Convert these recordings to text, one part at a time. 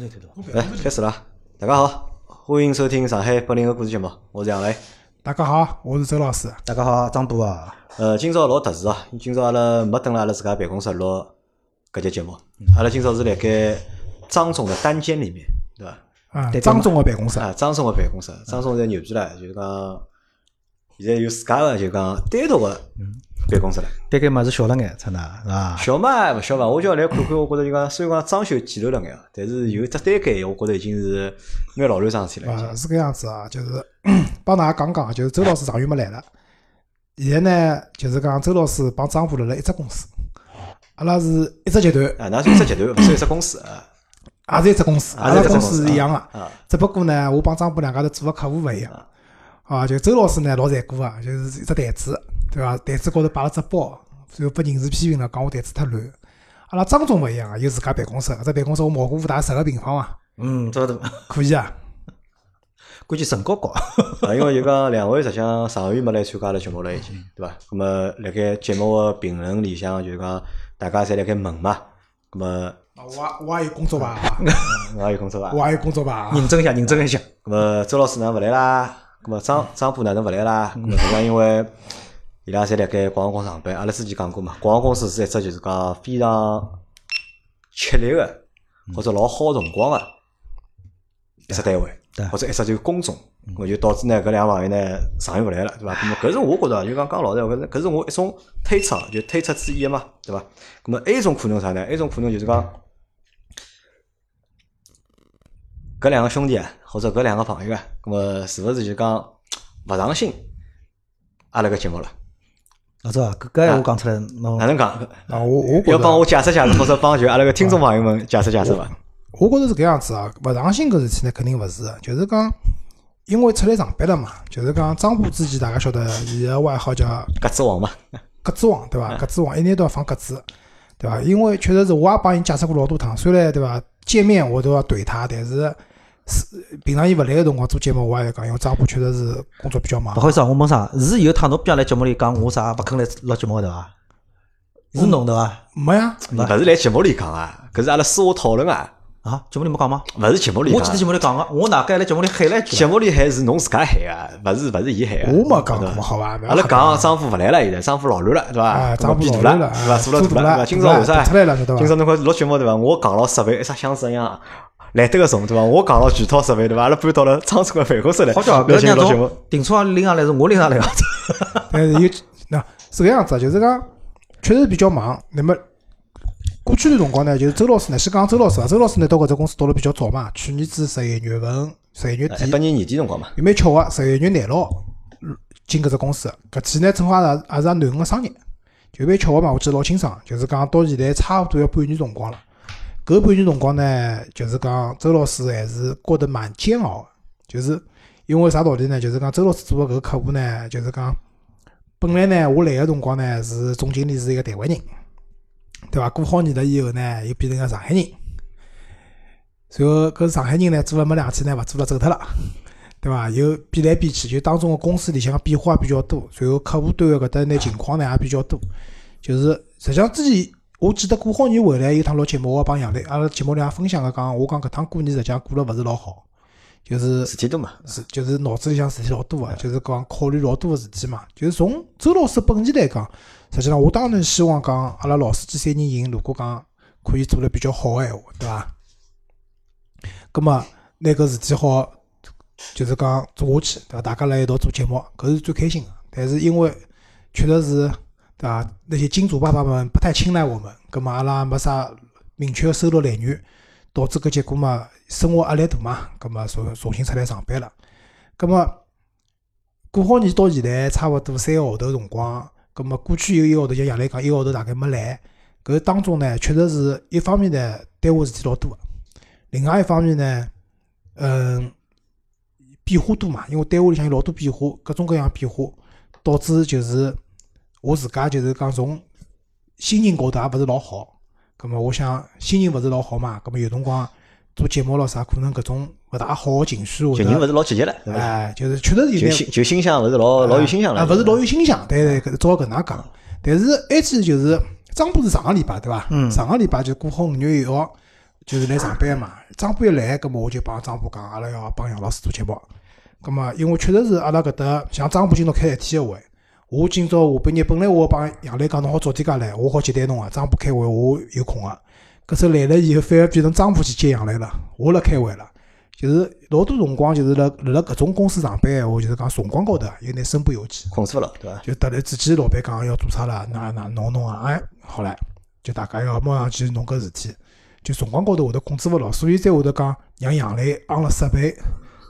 来，开始了。大家好，欢迎收听上海八零后故事节目，我是杨磊。大家好，我是周老师。大家好，张波啊。呃，今朝老特殊啊，今朝阿拉没蹲辣阿拉自家办公室录搿节节目，阿拉今朝是辣盖张总的单间里面，对伐？啊，张总的办公室。啊，张总的办公室，张总在牛逼了，就是讲现在有自家的就讲单独个办公室了。单间嘛是小了眼，真的是伐？小嘛勿小嘛，我叫来看看，我觉着就讲虽然讲装修简陋了眼，但是有只单间，我觉着已经是蛮老卵桩事体了。啊，是搿样子啊，就是 帮大家讲讲，就是周老师上月没来了。现在呢，就是讲周老师帮张虎辣辣一只公司，阿拉是一只集团，啊，那是一只集团，勿是一只公司啊。也是一只公司，阿拉公也是一只公司司是一样个。啊，只不过呢，我帮张虎两家头做个客户勿一样。啊，就周老师呢老残酷啊，就是一只台子，对伐？台子高头摆了只包，最后被人事批评了，讲我台子太乱。阿拉张总勿一样啊，有自家办公室，搿只办公室我毛过五大十个平方啊，嗯，这个可以啊。估计身高高。啊，因为就讲两位实际上上个月没来参加阿拉节目了，已经对伐？咁么辣盖节目个评论里向，就是讲大家侪辣盖问嘛，咁么啊我也我也 有工作吧，我也有工作伐？我也有工作吧。认真一下，认真一下。那么周老师哪能勿来啦？那么张张波哪能勿来啦？咁么实际上因为伊拉侪辣盖广告公司上班，阿拉之前讲过嘛，广告公司是一只就是讲非常吃力个或者老耗辰光个一只单位，或者一只就是工种，咁么就导致呢搿两个朋友呢上月勿来了，对伐？咁么搿是我觉着就讲讲老实话，搿是搿是我一种推测，就推测之一嘛，对伐？咁么还有一种可能啥呢？还有一种可能就是讲。搿两个兄弟啊，或者搿两个朋友啊，咁么是勿是就讲勿上心阿拉个节目了？老周啊，搿搿闲话讲出来，侬哪能讲？啊，我我要帮着，我解释解释，或者帮就阿拉个听众朋友们解释解释伐？我觉着是搿样子啊，勿上心搿事体呢，肯定勿是的，就是讲，因为出来上班了嘛，就是讲张波之前大家晓得，伊个外号叫鸽子王嘛，鸽子王，对伐？鸽子王一年都要放鸽子，对伐？因为确实是我也帮伊解释过老多趟，虽然对伐，见面我都要怼他，但是是平常伊勿来个辰光做节目，我也要讲，因为张虎确实是工作比较忙勿。好意思啊，我问啥？是有趟侬边上来节目里讲我啥勿肯来录节目对伐？是侬对伐？没呀，勿是来节目里讲啊，搿是阿拉私下讨论啊，啊，节目里没讲吗？勿是节目里我记得节。目里讲个，我哪敢来节目里喊了一句节？目里喊是侬自家喊啊，勿是勿是伊喊个。我没讲过，好吧？勿要阿拉讲张虎勿来了，现在张虎老乱了，对伐？啊，张虎变大老了，对伐？做了大了？今朝为啥？今朝侬看录节目对伐？我讲了设备，一只箱子一样，来得个重对伐？我讲了全套设备对伐？阿拉搬到了仓储个办公室来，好叫来搿让进录节目侬。订车拎上来是我拎上来个。但是有那是搿样子啊，就是讲确实比较忙。那么过去段辰光呢，就是周老师呢，先讲周老师啊，周老师呢到搿只公司到了比较早嘛，去年子十一月份、十一月底一八，年年底辰光嘛，有蛮巧个，十一月廿六进搿只公司。搿期呢正好也是也是俺囡恩个生日，就蛮巧个嘛，我记得老清爽。就是讲到现在差不多要半年辰光了。搿半年辰光呢，就是讲周老师还是过得蛮煎熬的，就是因为啥道理呢？就是讲周老师做个搿个客户呢，就是讲本来呢，我来个辰光呢是总经理是一个台湾人，对伐？过好年了以后呢，又变成个上海人。随后搿上海人呢，做了没两天呢，勿做了走脱了。对伐？又变来变去，就当中个公司里向变化也比较多，随后客户端个搿搭呢情况呢也比较多。就是实际上之前我记得过好年回来有趟录节目，我也帮杨磊阿拉节目里也分享个讲，我讲搿趟过年实际上过了勿是老好，就是事体多嘛。是就是脑子里向事体老多个，就是讲考虑老多个事体嘛。就是从周老师本人来讲，实际上我当然希望讲阿拉老司机三人行，如果讲可以做了比较好个闲话，对伐？葛末拿搿事体好，就是讲做下去，对伐？大家辣一道做节目，搿是最开心个。但是因为确实是，对伐？那些金主爸爸们不太青睐我们，葛末阿拉没啥明确个收入来源，导致搿结果嘛，生活压力大嘛，葛末重重新出来上班了。葛末过好年到现在差勿多三个号头辰光，葛末过去有一个号头，像杨澜讲，一个号头大概没来。搿当中呢，确实是一方面呢，单位事体老多，另外一方面呢，嗯，变化多嘛，因为单位里向有老多变化，各种各样变化，导致就是我自家就是讲从心情高头也勿是老好。葛末我想心情勿是老好嘛，葛末有辰光做节目咯啥，可能搿种勿大好个情绪会得，就人勿是老积极了，对伐？哎，就是确实有眼就心就心想勿是老老有心想了，啊，勿是老有心想，对对，搿照搿能讲。但是埃次就是张波是上个礼拜对伐？嗯上个礼拜就过好五月一号，就是来上班嘛。张波一来，葛末我就帮张波讲，阿拉要帮杨老师做节目。葛末因为确实是阿拉搿搭像张波今朝开一天个会，我今朝下半日本来我帮杨澜讲，侬好早点介来，我好接待侬个。张浦开会我有空个。搿次来了以后，反而变成张浦去接杨澜了，我辣开会了。就是老多辰光，就是辣辣辣搿种公司上班闲话，就是讲辰光高头啊有眼身不由己。控制勿牢，对伐？就突然之间老板讲要做啥了，哪哪弄弄啊，哎，好唻，就大家要马上去弄搿事体，就辰光高头会得控制勿牢，所以才会得讲让杨澜昂了设备，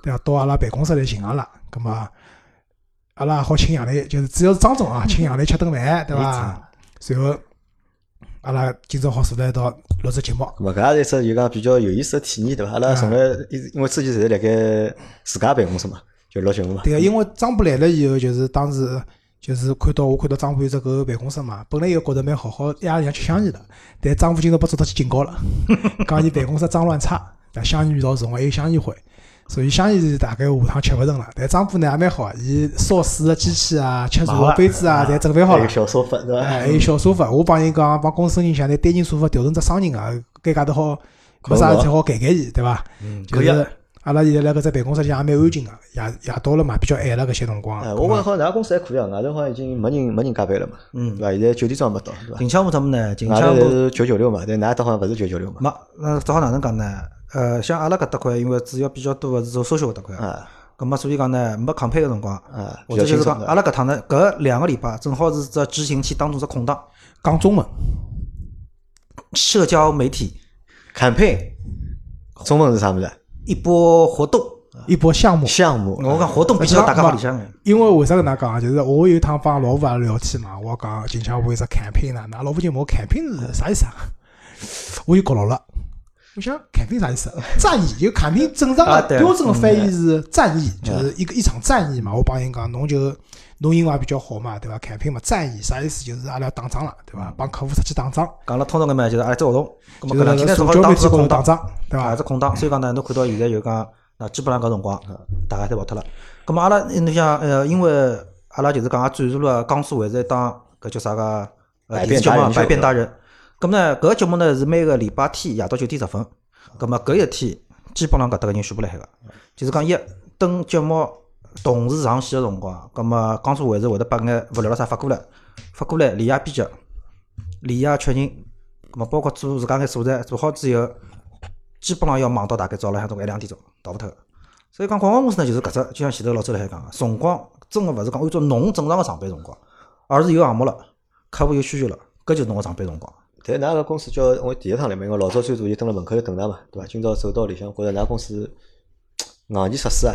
对伐？到阿拉办公室来寻阿拉，葛末阿拉也好请杨澜，就是主要是张总啊，请杨澜吃顿饭，对伐？随后阿拉今朝好坐辣一道录只节目，搿也是一只就讲比较有意思个体验，对伐？阿拉从来因因为之前侪是辣盖自家办公室嘛，就录节目嘛。对个，因为张波来了以后，就是当时就是看到我看到张波有只办公室嘛，本来又觉着蛮好好，夜里向吃香烟的，但张波今朝被抓到去警告了，讲伊办公室脏乱差，但香烟味道重，还有香烟灰，所以香烟是大概下趟吃勿成了。但张波呢也蛮好，伊烧水个机器啊、吃茶个杯子啊，侪准备好了还有。小沙发，对伐？哎，还有小沙发，我帮伊讲，帮公司人想拿单人沙发调成只双人个，搿家头好没啥事体好改改伊，对伐？就可以啊是阿拉现在辣搿只办公室里向也蛮安静个，夜夜到了嘛，比较晚了搿些辰光。哎，我讲好，㑚公司还可以啊，外头好像已经没人没人加班了嘛，嗯对伐？现在九点钟还没到，对伐？近腔部他们呢，近外腔部是九九六嘛，但㑚搭好像勿是九九六嘛。没，那只好哪能讲呢？呃，像阿拉搿搭块，因为主要比较多个是做 social 搿搭块，啊咁么所以讲呢，没抗配个辰光，或者就是讲。阿拉搿趟呢，搿两个礼拜正好是只执行期当中只空档，讲中文，社交媒体 campaign 中文是啥物事？一波活动，一波项目。项目。我讲活动必须要大家好里向个。因为为啥搿能讲啊？就是我有一趟帮老婆也聊天嘛，我讲近腔部有只 campaign 呢，㑚老婆就问我 campaign 是啥意思啊？我就搞牢了。我想 campaign 啥意思？战役，就 campaign 正常的标准的翻译是战役，就是一个一场战役嘛。我帮伊讲，侬就侬英文也比较好嘛，对伐？campaign 嘛，战役啥意思？就是阿拉要打仗了，对伐？帮客户出去打仗，讲了通俗个嘛，就是阿拉只活动，咁就是天呢辣社交媒正好打空档，仗，对伐啊，只？空档，所以讲呢，侬看到现在就讲，那基本上搿辰光，大家侪跑脱了。咁么阿拉，侬想，呃，因为阿拉就是讲也转入了江苏卫视一档搿叫啥个呃百变达人百变达人》。咁呢，搿个节目呢是每个礼拜天夜到九点十分。咁么搿一天基本上搿搭个人全部辣海个，就是讲一等节目同时上线个辰光，咁么江苏卫视会得把眼物料啦啥发过来，发过来连夜编辑，连夜确认，咁么包括做自家眼素材做好之后，基本上要忙到大概早浪向种一两点钟，逃勿脱个。所以讲广告公司呢，就是搿只，就像前头老周辣海讲个，辰光真个勿是讲按照侬正常个上班辰光，而是有项目了，客户有需求了，搿就是侬个上班辰光。但㑚个公司叫我第一趟来嘛，因为老早最早就蹲辣门口就等㑚嘛，对伐？今朝走到里向，觉着㑚公司硬件设施啊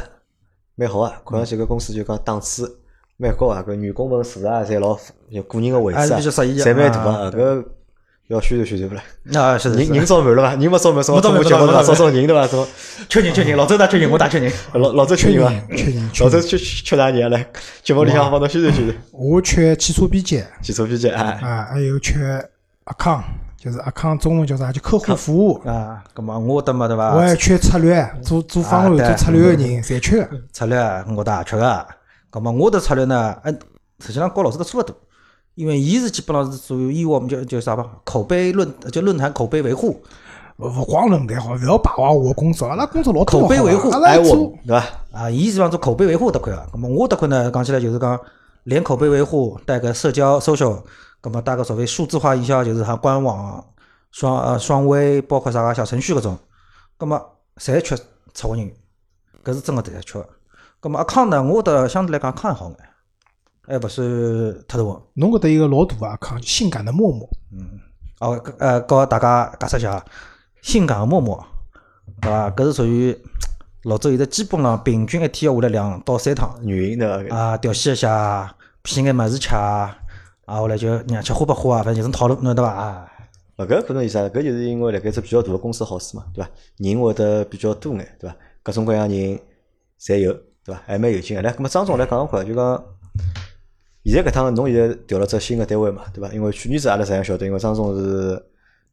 蛮好啊，看上去搿公司就讲档次蛮高啊，搿员工们住啊，侪老有个人个位置啊，侪蛮大啊啊，搿要宣传宣传勿啦？啊，是人人招满了伐？人没招满，招满通过节目没招满招招人对伐？招缺人缺人，老周打确认，我打缺人。老老周缺人伐？缺人。老周缺缺啥人啊？来节目里向帮侬宣传宣传，我缺汽车编辑汽车编辑啊，啊，还有缺阿康，就是阿康中文叫啥？就客户服务。啊，咁么我得嘛对我伐？还缺策略，做做方案、做策略个人，侪缺个。策略我得也缺个。咁么我的策略呢，哎，实际上跟老师都差勿多，因为伊是基本上是属于以我们叫叫啥吧，口碑论就论坛口碑维护。勿勿光论坛好，勿要败坏我个工作，阿拉工作老多口碑维护阿拉做爱我对伐？啊，伊基本上做口碑维护得块个。咁么我得块呢，讲起来就是讲，连口碑维护带个社交 social，咁么带个所谓数字化营销，就是像官网、双呃双微，包括啥个小程序搿种，葛么侪缺策划人员，搿是真个侪缺个。咁么阿康呢，我得相对来讲康还好眼，还勿算太大。侬搿搭一个老大个阿康，性感的默默，哦，呃，告大家解释一下啊，性感个默默，对伐？搿是属于老周现在基本上平均一天要下来两到三趟。女人对伐？啊，调戏一下，骗眼物事吃啊，啊，后来就让吃花不花啊，反正就是套路，侬晓得伐？啊，勿搿可能意思啊？搿就是因为辣盖只比较大个公司好处嘛，对伐？人会得比较多眼，对伐？各种各样人侪有，对伐？还蛮有劲个。来，葛末张总来讲讲看，就讲现在搿趟侬现在调了只新个单位嘛，对伐？因为去年子阿拉实际上晓得，因为张总是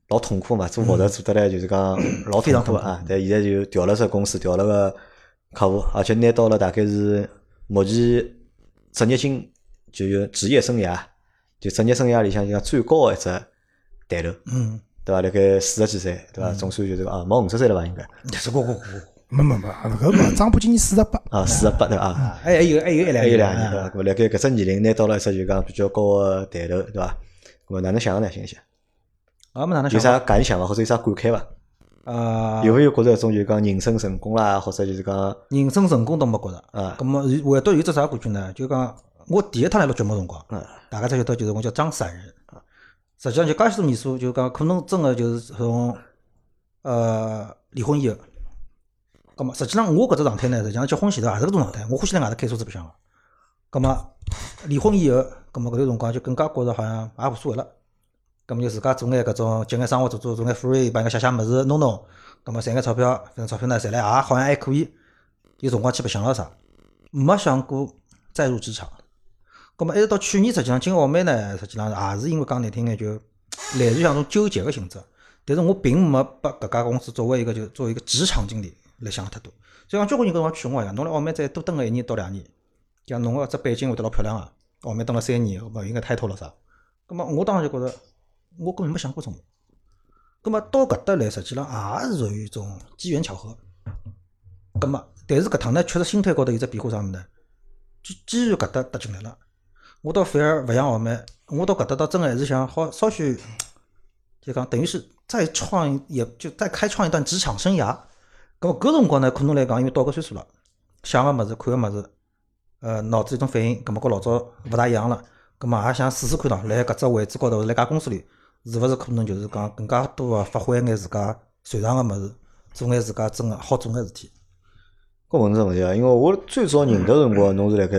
老痛苦嘛，做模特做得来就是讲老非常痛苦啊。但现在就调了只公司，调了个客户，而且拿到了大概是目前职业经就有职业生涯，就职业生涯里向就讲最高个一只抬头。嗯，对伐？辣盖四十几岁，对伐？总算就是讲啊，没五十岁了伐？应该是过过过，没没没，搿个张浦今年四十八，啊，四十八对伐？啊还有还有一两还有两年对伐？辣盖搿只年龄拿到了一只就讲比较高个抬头，对伐？咁么哪能想个呢？想一想，啊，没哪能有想有？啥感想伐？或者有啥感慨伐？啊，有没有觉着一种就讲人生成功啦，或者就是讲人生成功都没觉着。啊咁么唯独有只啥感觉呢？就讲我第一趟来录节目辰光，嗯大家才晓得就是我叫张散人。实际上就介许多年数，就讲可能真个就是从呃离婚以后，咁么实际上我搿只状态呢，实际上结婚前头也是搿种状态，我欢喜辣外头开车子白相个。咁么离婚以后，咁么搿段辰光就更加觉着好像也无所谓了。咁么就自家做眼搿种接眼生活做做，做眼 free，帮人家写写物事弄弄，咁么赚眼钞票，反正钞票呢赚来也好像还可以，有辰光去白相了啥，没想过再入职场。咁么一直到去年，实际上进澳美呢，实际上也是因为讲难听眼，就类似于像种纠结个性质。但是我并没把搿家公司作为一个就作为一个职场经理来想太多。就像交关人搿辰光劝我一样，侬辣澳美再多蹲个一年到两年，像侬个只背景会得老漂亮个，澳美蹲了三年，勿应该太脱了啥。咁么我当时就觉着，我根本没想过种。咁么到搿搭来，实际上也是属于一种机缘巧合。咁么，但是搿趟呢，确实心态高头有只变化啥物事呢？既既然搿搭搭进来了，我倒反而勿像澳美，我到搿搭倒真个还是想好稍许，就讲等于是再创一，也就再开创一段职场生涯。咁么搿辰光呢，可能来讲，因为到搿岁数了，想个物事、看个物事，呃，脑子一种反应，咁么跟老早勿大一样了。咁么也想试试看喏，辣搿只位置高头，辣家公司里，是勿是可能就是讲更加多个发挥眼自家擅长个物事，做眼自家真个好做眼事体。搿问是问题啊，因为我最早认得辰光，侬是辣盖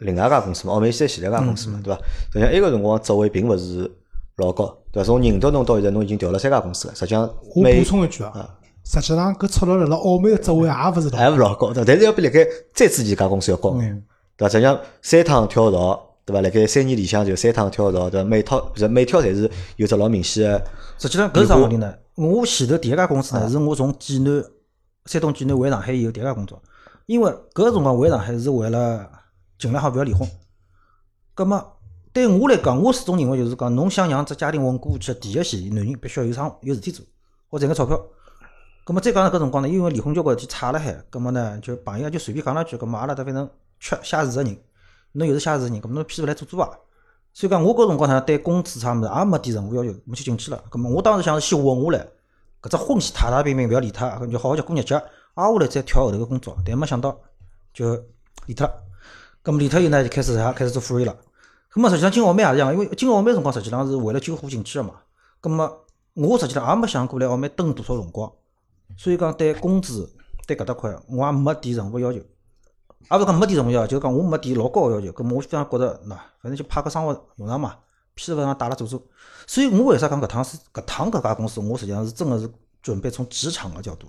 另外一家公司嘛，澳美西前头一家公司嘛，对伐？实际上埃个辰光职位并勿是老高，对伐？从认得侬到现在，侬已经调了三家公司了，实际上我补充一句啊，实际上搿赤裸辣辣澳美个职位也勿是老还勿老高，对伐？但是要比辣盖再之前家公司要高，嗯对伐？实际上三趟跳槽，对伐？辣盖三年里向就三趟跳槽，对伐？每套不是每跳侪是有只老明显个，实际上搿是啥问题呢？我前头第一家公司呢，是我从济南、山东济南回上海以后第一家工作，因为搿个辰光回上海是为了尽量好勿要离婚。葛么对我来讲，我始终认为就是讲，侬想让只家庭稳固下去，第一线男人必须要有生有事体做，或赚个钞票。葛么再加上搿辰光呢，因为离婚交关事体踩辣海，葛么呢就朋友就随便讲两句，葛么阿拉搭反正缺写字个人，侬又是写字个人，葛么侬偏头来做做伐？所以讲，我搿辰光呢，对工资啥物事也没提任何要求，我就进去了。葛么我当时想是先稳下来，搿只婚期太太平平，勿要理他，就好好叫过日脚，挨下来再跳后头个工作。但没想到就离脱了。葛么离脱以后呢，就开始啥？开始做 free 了。葛么实际上进澳美也是一样，因为进澳美辰光实际上是为了救火进去个嘛。葛么我实际上也没想过来澳美蹲多少辰光，所以讲对工资对搿搭块我也没提任何要求。也勿是讲没提任何要求，就是讲我没提老高个要求。葛么我非常觉着，喏，反正就派个生活用场嘛，偏勿上带了做做。所以我为啥讲搿趟是搿趟搿家公司，我实际上是真个是准备从职场个角度，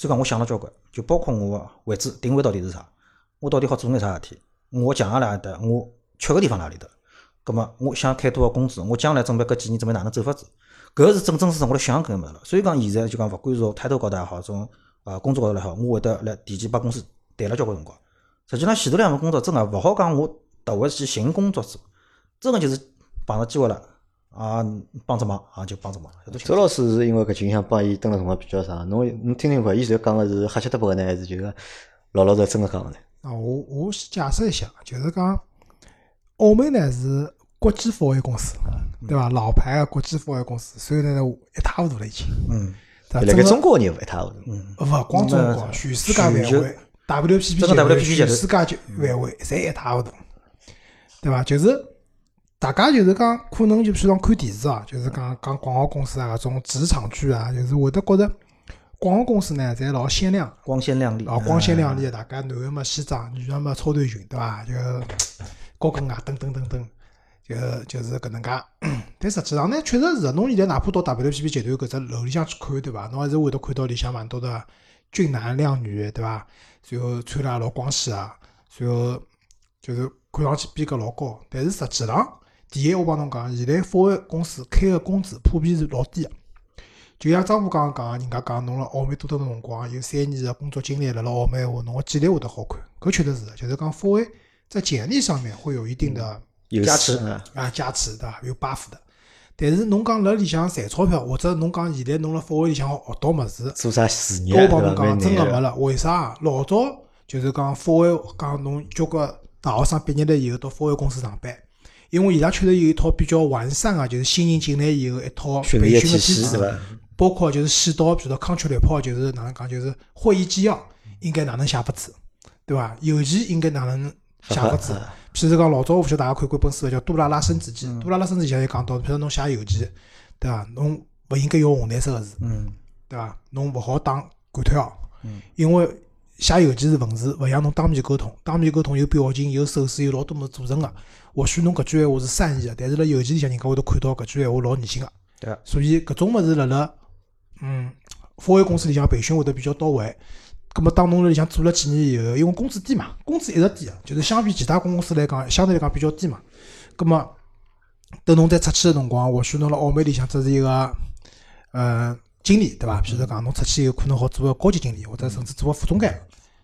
所以讲我想了交关，就包括我个位置定位到底是啥，我到底好做眼啥事体，我强项哪里搭，我缺个地方哪里搭。葛么我想开多少工资，我将来准备搿几年准备哪能走法子，搿是真真实实我来想搿物事了。所以讲现在就讲勿管是从 title 高头也好，从呃工作高头也好，我会得来提前帮公司谈了交关辰光。实际上前头两份工作真个勿好讲，我特回去寻工作做，真个就是碰着机会了啊，帮只忙啊就帮只忙，周老师是因为搿倾向帮伊蹲了辰光比较长，侬侬听听看，伊现在讲个是瞎七搭八个呢，还是就是老老实实真个讲个呢？啊，我我先解释一下，就是讲澳门呢是国际货运公司，对伐？老牌个国际货运公司，所以呢一塌糊涂了已经，嗯，对伐？整个辣盖中国业务一塌糊涂。勿光中国，全世界范围，WPP 整个 WPP 全世界就范围，侪一塌糊涂，对伐？就是大家就是讲，可能就譬如讲看电视啊，就是讲讲广告公司啊，搿种职场剧啊，就是会得觉着广告公司呢，侪老鲜亮。光鲜亮丽，老，光鲜亮丽的，大家男个嘛西装，女个嘛超短裙，对伐？就高跟鞋，等等等等，就就是搿能介。但实际上呢，确实是，侬现在哪怕到 WPP 集团搿只楼里向去看，对伐？侬还是会得看到里向蛮多的俊男靓女，对伐？然后穿了也老光鲜啊，然后就是看上去逼格老高，但是实际上，第一我帮侬讲，现在保险公司开个工资普遍是老低个。就像张虎刚刚讲，人家讲侬辣澳门多蹲个辰光，有三年个工作经历辣辣澳门话，侬个简历会得好看，搿确实是，就是讲保险在简历上面会有一定的有加持啊，啊加持，对伐？有 buff 的。但是侬讲辣里向赚钞票，或者侬讲现在侬辣复位里向学到物事，做啥事业我？帮侬讲，真个没了。为啥？老早就是讲复位，讲侬交关大学生毕业了以后到复位公司上班，因为伊拉确实有一套比较完善个，就是新人进来以后一套培训个体系？包括就是细到比如说康桥绿炮，就是哪能讲，就是会议纪要应该哪能写法子，对伐？邮件应该哪能写法子？譬如讲老早我勿晓得大家看过一本书叫《杜拉拉升职记》，杜拉拉升职记也讲到，譬如侬写邮件，对伐？侬勿应该用红颜色个字，嗯，对伐？侬勿好打感叹号，因为写邮件是文字，勿像侬当面沟通，当面沟通有表情、有手势、有老多么组成个。或许侬搿句闲话是善意个，但是辣邮件里向人家会得看到搿句闲话老恶心个。对。所以搿种物事辣辣嗯，华为公司里向培训会得比较到位。葛末当侬辣里向做了几年以后，因为工资低嘛，工资一直低个，就是相比其他公司来讲，相对来讲比较低嘛。葛末等侬再出去个辰光，或许侬辣澳门里向只是一个呃经理，对伐？譬如讲侬出去以后可能好做个高级经理，或者甚至做个副总监，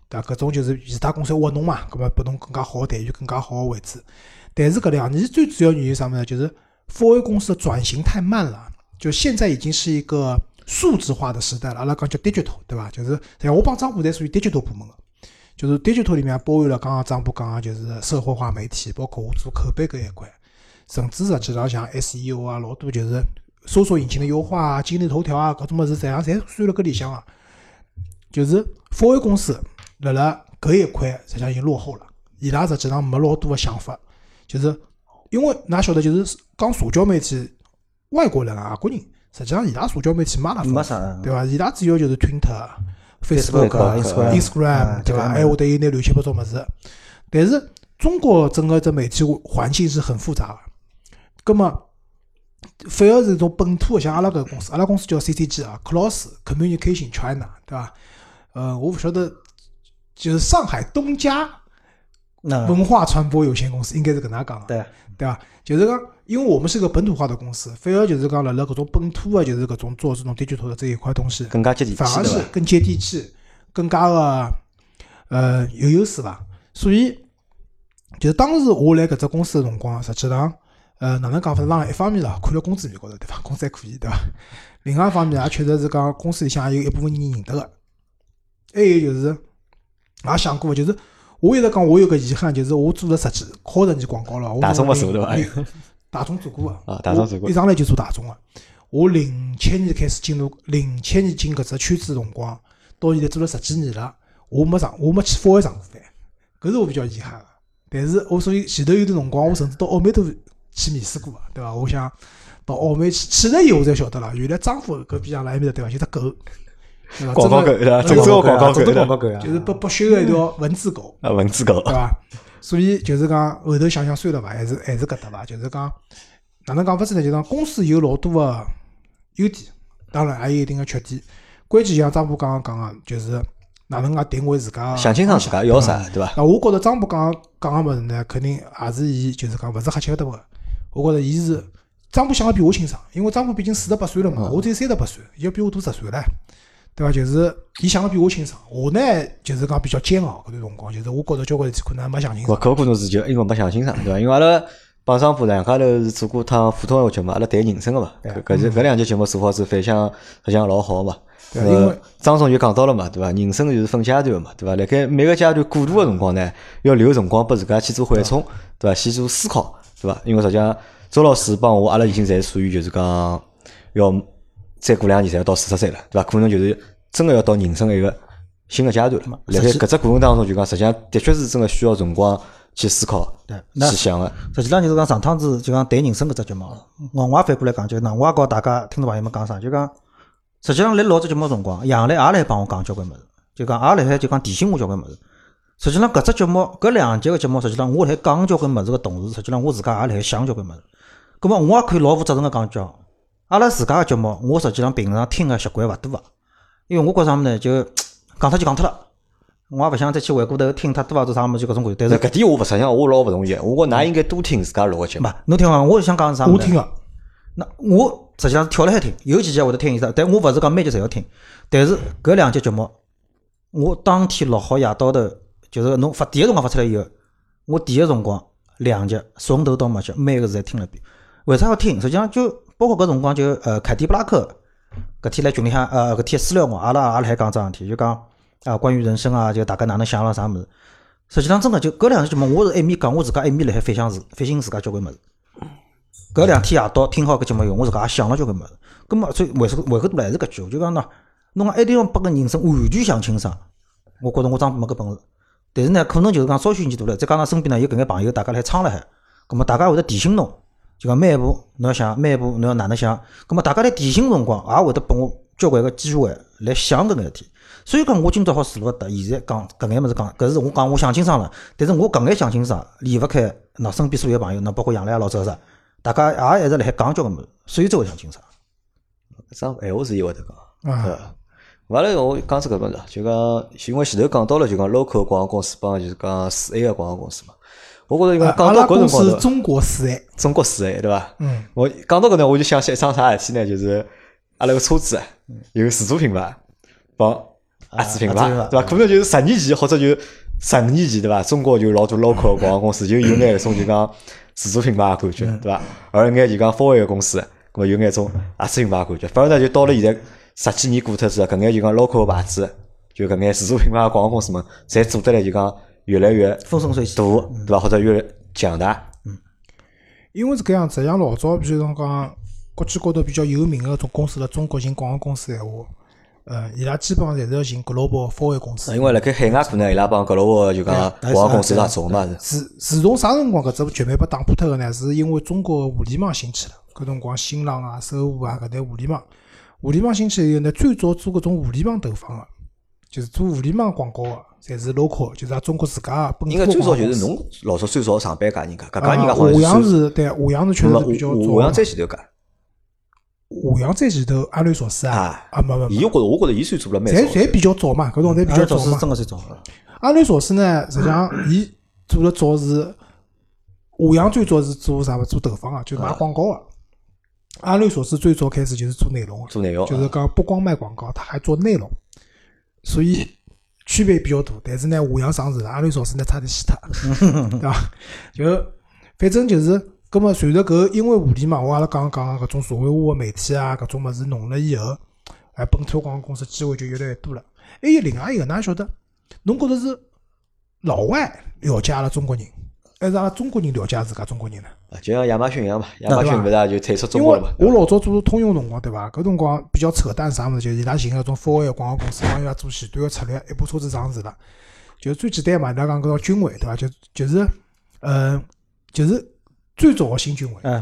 对伐？搿种就是其他公司挖侬嘛，葛末拨侬更加好个待遇，更加好个位置。但是搿两年最主要原因啥物事？就是华为公司的转型太慢了，就现在已经是一个数字化的时代了。阿拉讲叫 digital，对伐？就是像我帮张虎侪属于 digital 部门个，就是 digital 里面包含了刚刚张虎讲个就是社会化媒体，包括我做口碑搿一块，甚至实际上像 SEO 啊，老多就是搜索引擎的优化啊、今日头条啊搿种物事，实际上侪算辣搿里向个。就是华为公司辣辣搿一块实际上已经落后了，伊拉实际上没老多个想法，就是因为㑚晓得，就是讲社交媒体，外国人啊、外国人，实际上伊拉社交媒体没哪没，啥，对伐？伊拉主要就是 Twitter、Facebook Instagram 对伐？还会得有眼乱七八糟物事。但是中国整个这媒体环境是很复杂的，葛么反而是一种本土的，像阿拉搿个公司，阿拉公司叫 CCG 啊，Cross Communication China，对伐？呃，我勿晓得，就是上海东家那文化传播有限公司，应该是搿能讲的。对，对伐？就是讲，因为我们是个本土化的公司，反而就是讲辣辣搿种本土的，就是搿种做这种 digital 的这一块东西，更加接地气，反而？是更接地气，更加的呃有优势伐？所以就是当时我来搿只公司的辰光，实际上呃哪能讲法子？当然一方面啦，看了工资面高头对伐？工资还可以对伐？另外一方面也确实是讲公司里向也有一部分人认得个，还有就是也想过，就是我一直讲我有个遗憾，就是我做了十几靠十年广告了，我大众从勿做对伐零大众做过个啊大众做过我一上来就做大众个。我零七年开始进入，零七年进搿只圈子的辰光，到现在做了十几年了，我没上，我没去复位上过班，搿是我比较遗憾个。但是我所以前头有段辰光，我甚至到澳门都去面试过个，对伐？我想到澳门去，去了以后我才晓得了，原来张虎搿边上辣埃面搭对伐？有只狗？广告狗广告狗正对伐？宗广告狗啊，就是不不修个一条文字狗。啊，文字狗对伐？所以就是讲后头想想算了伐，还是还是搿搭伐，就是讲哪能讲法子呢？就讲公司有老多个优点，当然也有一定个缺点。关键像张波刚刚讲个，就是哪能介定位自家个想清爽自家要啥，对伐？那我觉着张波刚刚讲个物事呢，肯定也是伊就是讲勿是瞎吃得个。我觉着伊是张波想个比我清爽，因为张波毕竟四十八岁了嘛，我只有三十八岁，伊要比我大十岁唻，对伐？就是伊想个比我清爽，我呢就是讲比较煎熬搿段辰光，就是我觉着交关事体可能还没想清搿爽。搿可能是就因为没想清爽，对伐？因为阿拉帮商铺两家头是做过趟普通闲话节目，阿拉谈人生个嘛，搿搿是搿两节节目做好之后反响实际上老好个嘛。呃对因为张总就讲到了嘛，对伐？人生就是分阶段个嘛，对伐？辣盖每个阶段过渡个辰光呢，要留辰光拨自家去做缓冲，对伐？去做思考，对伐？因为实际上周老师帮我，阿拉已经侪属于就是讲要再过两年侪要到四十岁了，对伐？可能就是真个要到人生的一个新的阶段了。辣盖搿只过程当中，就讲实际上的确是真个需要辰光去思考、对那去想个。实际上就是讲上趟子就讲谈人生搿只节目，我也反过来讲，就讲我也告大家听众朋友们讲啥，就讲实际上来录只节目辰光，杨澜也来帮我讲交关物事，就讲也辣海就讲提醒我交关物事。实际上搿只节目搿两集个节目，实际上我辣海讲交关物事个同时，实际上我自家也辣海想交关物事。葛末我也可以老负责任个讲句哦，阿拉自家个节目，我实际上平常听个习惯勿多个，因为我觉着啥物事呢，就 讲脱就讲脱了，我也勿想再去回过头听太多啊，做啥物事就搿种感觉。但是搿点我勿实际上我老勿同意，我觉㑚应该多听自家录个节目勿。，侬听讲，我想讲是啥物？我听个，那我实际上是跳辣海听，有几集会得听一下，但我勿是讲每集侪要听。但是搿两集节目，我当天录好夜到头，就是侬发第一辰光发出来以后，我第一辰光两集从头到末集每个字侪听了一遍。为啥要听？实际上就包括搿辰光就呃凯迪布拉克搿天来群里向呃搿天私聊我，阿拉也辣海讲桩事体，就讲啊关于人生啊，就大家哪能想了啥物事。实际上真个就搿两日节目，我是一面讲，我自家一面辣海反省自反省自家交关物事。搿两天夜到听好搿节目以后，我自家也想了交关物事。葛末最回回过头来还是搿句，就讲喏，侬一定要把搿人生完全想清爽，我觉着我张没搿本事。但是呢，可能就是讲稍许年纪大了，再加上身边呢有搿眼朋友，大家来撑辣海，葛末大家会得提醒侬，就讲每一步侬要想，每一步侬要哪能想。葛末大家来提醒辰光，也会得拨我交关个机会来想搿眼事体。所以讲，我今朝好坐辣搭，现在讲搿眼物事讲，搿是我讲我想清爽了。但是我搿眼想清爽，离勿开喏身边所有朋友，喏包括杨澜老早啥，大家也一直辣海讲交关物事，所以才会想清爽。搿桩闲话是伊会得讲，啊对伐？完了，我讲出搿问题，就讲，因为前头讲到了，就讲 local 广告公司帮就是讲四 A 个广告公司嘛。我觉着讲到搿辰光头，司中国四 A，中国四 A 对伐？嗯，我讲到搿呢，我就想起一桩啥事体呢？就是阿拉个车子啊有自主品牌帮合资品牌，对伐？可能就是十年前或者就十五年前，对伐？中国就老多 local 个广告公司就有眼搿种就讲自主品牌个感觉，对伐？而眼就讲 f o r 个公司，搿么有眼种合资品牌个感觉。反而呢，就到了现在十几年过脱之后，搿眼就讲 local 个牌子，就搿眼自主品牌个广告公司们，侪做得来就讲越来越风生水起大，对伐？或者越来越强大。嗯因为是搿样子，像老早比如讲讲国际高头比较有名个种公司了，中国寻广告公司闲话，呃，伊拉基本上侪是要寻 global r a 公司。因为辣盖海外可能伊拉帮格罗沃就讲广告公司是合作嘛是。自自从啥辰光搿只局面被打破脱个呢？是因为中国互联网兴起了，搿辰光新浪啊、搜狐啊搿类互联网，互联网兴起以后呢，最早做搿种互联网投放个，就是做互联网广告个，侪是 local，就是阿中国自家个本土应该最早就是侬老早最早上班搿人家，搿家啊人家好华阳像是是对，华阳是确实是比较早华阳早的。再前头搿，华阳在前头，阿瑞索斯啊啊，啊，没没没，伊我觉着我觉着伊算做了蛮。侪侪比较早嘛，搿种侪比较早嘛。真个最早。阿瑞索斯呢，实际上伊做了早是华阳最早是做啥物？做投放啊，就是卖广告个。阿瑞索斯最早开始就是做内容个，做内容啊就是讲不光卖广告，他还做内容，所以区别比较大。但是呢，华洋上市了，阿里少数呢差点死脱，对伐？就反正就是，葛么随着搿因为互联网，我阿拉刚刚讲搿种社会化个媒体啊，搿种物事弄了以后，哎，本土广告公司机会就越来越多了。还有另外一个，哪晓得？侬觉着是老外了解阿拉中国人，还是阿拉中国人了解自家中国人呢？啊就像亚马逊一样嘛，亚马逊勿是也就退出中国了嘛？我老早做通用辰光，对伐？搿辰光比较扯淡啥物事，就是伊拉寻搿种 f o r 个广告公司帮伊拉做前端个策略，一部车子上市了，就最简单嘛，伊拉讲搿种军委，对伐？就就是，呃，就是最早个新军委，嗯，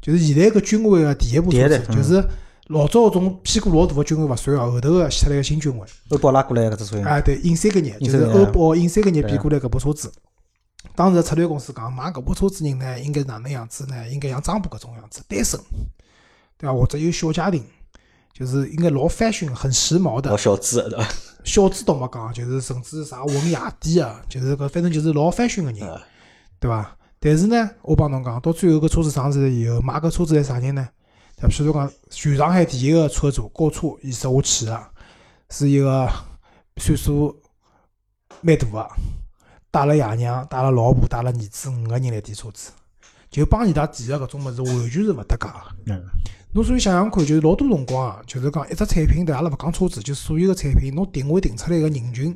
就是现在搿军委个第一部车子，就是老早搿种屁股老大个军委勿算啊，后头个出来个新军委。欧宝拉过来搿只所以，啊，对，印三个人，就是欧宝印三个人变过来搿部车子。当时策略公司讲，买搿部车子人呢，应该哪能样子呢？应该像张波搿种样子，单身，对伐？或者有小家庭，就是应该老 fashion、很时髦的老。小资对伐？小资倒没讲，就是甚至啥混夜店啊，就是搿反正就是老 fashion 个人，对伐？但是呢，我帮侬讲，到最后搿车子上市了以后，买搿车子是啥人呢？像譬如讲，全上海第一个车主高车，伊是我去个，是一个岁数蛮大个，带了爷娘、带了老婆、带了儿子五个人来提车子，就帮伊拉提个搿种物事，完全是勿搭界个。嗯，侬所以想想看，就是老多辰光啊，就是讲一只产品，对，阿拉勿讲车子，就所有个产品，侬定位定出来个人群，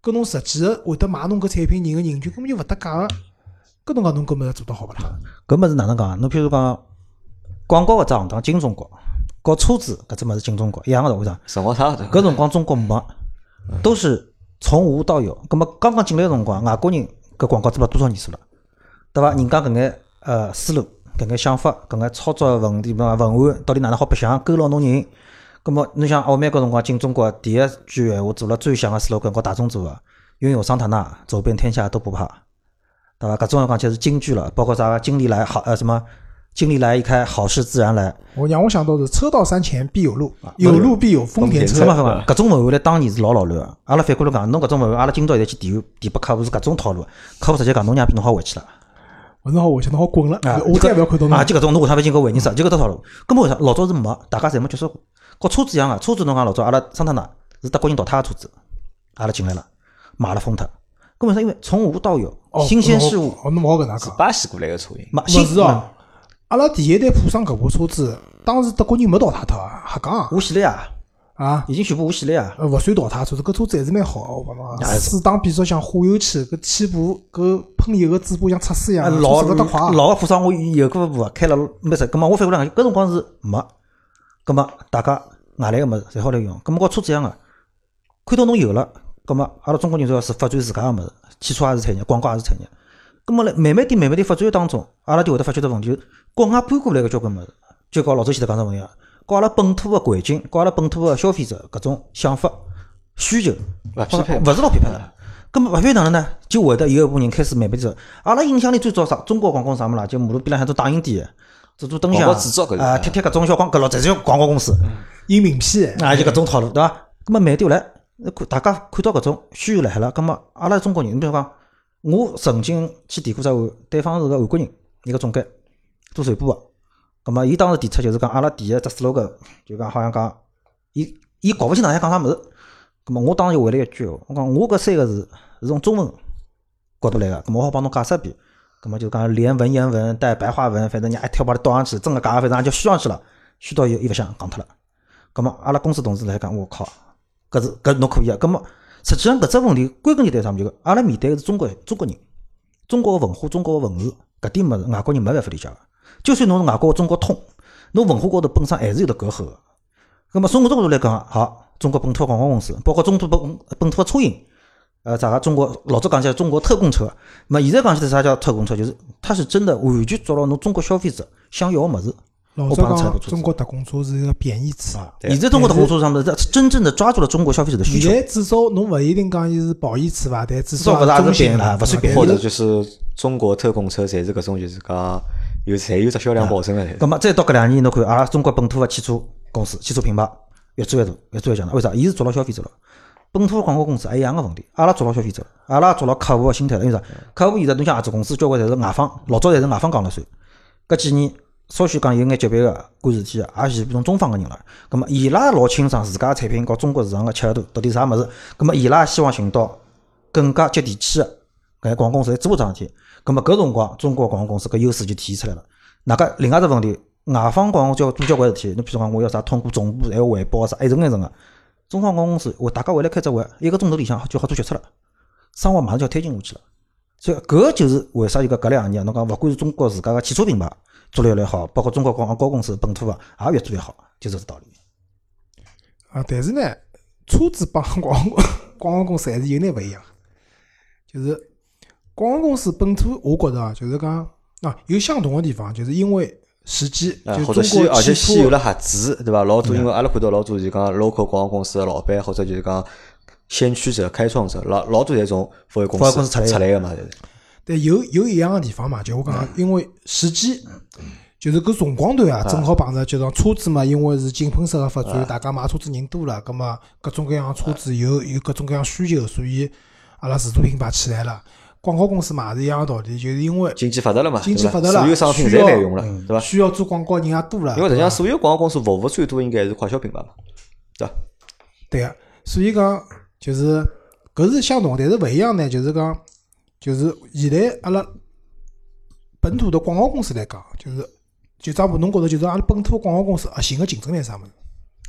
跟侬实际个会得买侬搿产品人个人群根本就勿搭界个。搿侬讲侬搿物事做得好勿啦？搿物事哪能讲啊？侬譬如讲广告搿只行当进中国，搞车子搿只物事进中国一样个道理上。辰光差勿多。搿辰光中国没，都是从无到有。葛末刚刚进来个辰光，外国人搿广告做了多少年数了，对伐？人家搿眼呃思路、搿眼想法、搿眼操作问题，对伐？文案到底哪能好白相，勾牢侬人。葛末侬想，澳美搿辰光进中国，第一句闲话做了最响个 slogan，和大众做个，拥有桑塔纳，走遍天下都不怕，对伐？搿种讲起来是金句了，包括啥个经历来好呃什么，经历来一开，好事自然来。我让我想到是车到山前必有路，有路必有丰田车丰田。什么什么，搿种文案来当年是老老卵个。阿拉反过来讲，侬搿种文案，阿拉今朝现在去提提拨客户是搿种套路，客户直接讲侬娘逼侬好回去了。我侬好回去，侬好滚了啊，，我再也勿要看到侬啊，。就搿种侬为啥勿进搿回人杀？就搿套套路。根本为啥老早是没，大家侪没接触过。和车子一样个，车子侬讲老早阿拉桑塔纳是德国人淘汰个车子，阿拉进来了，买了疯脱。根本上因为从无到有，哦新鲜事物，哦，侬勿好搿能讲。巴西过来个车型，买新勿是哦，阿拉第一代普桑搿部车子，当时德国人没淘汰脱啊，瞎讲啊无锡了呀，啊，已经全部无锡了呀。呃，勿算淘汰，车子搿车子还是蛮好个，我讲侬啊，哎四档变速箱化油器，搿起步搿喷油个嘴巴像测试一样老车子勿得快啊。老个普桑我有过部啊，开了没事。葛么我反过来讲，搿辰光是没，葛么大家外来个物事侪好来用。葛么跟车子一样个，看到侬有了，葛么阿拉中国人主要是发展自家个物事，汽车也是产业，广告也是产业。葛么来慢慢点、慢慢点发展当中，阿拉就会得发觉到问题，就国外搬过来个交关物事，就跟老早前头讲只问题啊，跟阿拉本土个环境，跟阿拉本土个消费者搿种想法、需求，勿匹配勿是老匹配的。咁么勿匹配哪能呢？就会得有一部分人开始慢慢走。阿拉印象里最早啥？中国广告啥物事啦？就马路边浪向做打印店，做做灯箱啊，贴贴搿种小广告咯，侪是广告公司印名片，啊，就搿种套路，对伐？咁么慢点下来，大家看到搿种需求来海了，咁么阿拉中国人，你比如讲，我曾经去提过只案，对方是个韩国人，一个总监，做传播个。咁么伊当时提出就是讲，阿拉店个只 slogan 就讲好像讲，伊伊搞勿清哪想讲啥物事。咁么我当时就回了一句，我讲我搿三个字是从中文角度来个，咁么我好帮侬解释一遍。咁么就讲连文言文带白话文，反正人家一条把它倒上去，真个解，反正也就虚上去了，虚到伊伊勿想讲脱了。咁么阿拉公司同事来讲，我靠，搿是搿侬可以啊。咁么实际上搿只问题归根结底啥物事？就阿拉面对个是中国中国人，中国个文化、中国个文字搿点物事，外国人没办法理解个。就算侬是外国个中国通，侬文化高头本身还是有得隔阂个。咁么从搿只角度来讲，好，中国本土个广告公司，包括中土本本土个车型，呃，啥个中国老早讲起来中国特供车，那么现在讲起来啥叫特供车？就是它是真的完全做了侬中国消费者想要个物事。我老早讲中国特供车是一个贬义词现在中国特供车上面，这真正的抓住了中国消费者的需求现。在至少侬勿一定讲伊是褒义词伐，但至至少少勿是中性贬啊的，对吧勿算贬或者就是中国特供车，侪是搿种就是讲有侪有只销量保证个。咁么再到搿两年，侬看阿拉中国本土个汽车公司、汽车品牌越做越大，越做越强大。为啥？伊是抓牢消费者了。本土个广告公司也一样个问题，阿拉抓牢消费者，阿拉抓牢客户个心态了。因为啥？客户现在侬像合资公司，交关侪是外方，老早侪是外方讲了算。搿几年稍许讲有眼级别个管事体个，也是从中方个人了。咁么伊拉老清爽自家个产品和中国市场个契合度到底是啥物事。咁么伊拉也希望寻到更加接地气个搿些广告公司来做搿桩事体。咁么搿辰光，中国广告公司搿优势就体现出来了。哪个另外只问题，外方广告要做交关事体，侬譬如讲我要啥通过总部还要汇报啥一层一层个。中方广告公司，我大家回来开只会，一个钟头里向就好做决策了，生活马上就要推进下去了。所以搿就是为啥就讲搿两年，侬讲勿管是中国自家个汽车品牌做得越来越好，包括中国广告公司本土个也越做越好，就这个道理。啊，但是呢，车子帮广告 广告公司还是有点勿一样，就是广告公司本土，我觉着啊，就是讲啊，有相同个地方，就是因为时机，啊，就或者先，而且先有了合资，对伐？老多，因为阿拉看到老多就讲 local 广告公司个老板，或者就是讲先驱者、开创者，老老多侪从服务公司出来的出来个嘛，就是但有有一样个地方嘛，就我讲，因为时机，就是搿辰光段啊，正好碰着，就讲车子嘛，因为是井喷式个发展，大家买车子人多了，葛么各种各样车子有有各种各样需求，所以阿拉自主品牌起来了。广告公司嘛也是一样个道理，就是因为经济发达了嘛，经济发达了所有商品侪滥用了，对伐？需要做广告人也多了。因为实际上，所有广告公司服务最多应该是快消品牌嘛，对伐？对个，所以讲就是搿是相同，但是勿一样呢，就是讲就是现在阿拉本土的广告公司来讲，就是就张步侬觉着就是阿拉本土广告公司核心个竞争力是啥物事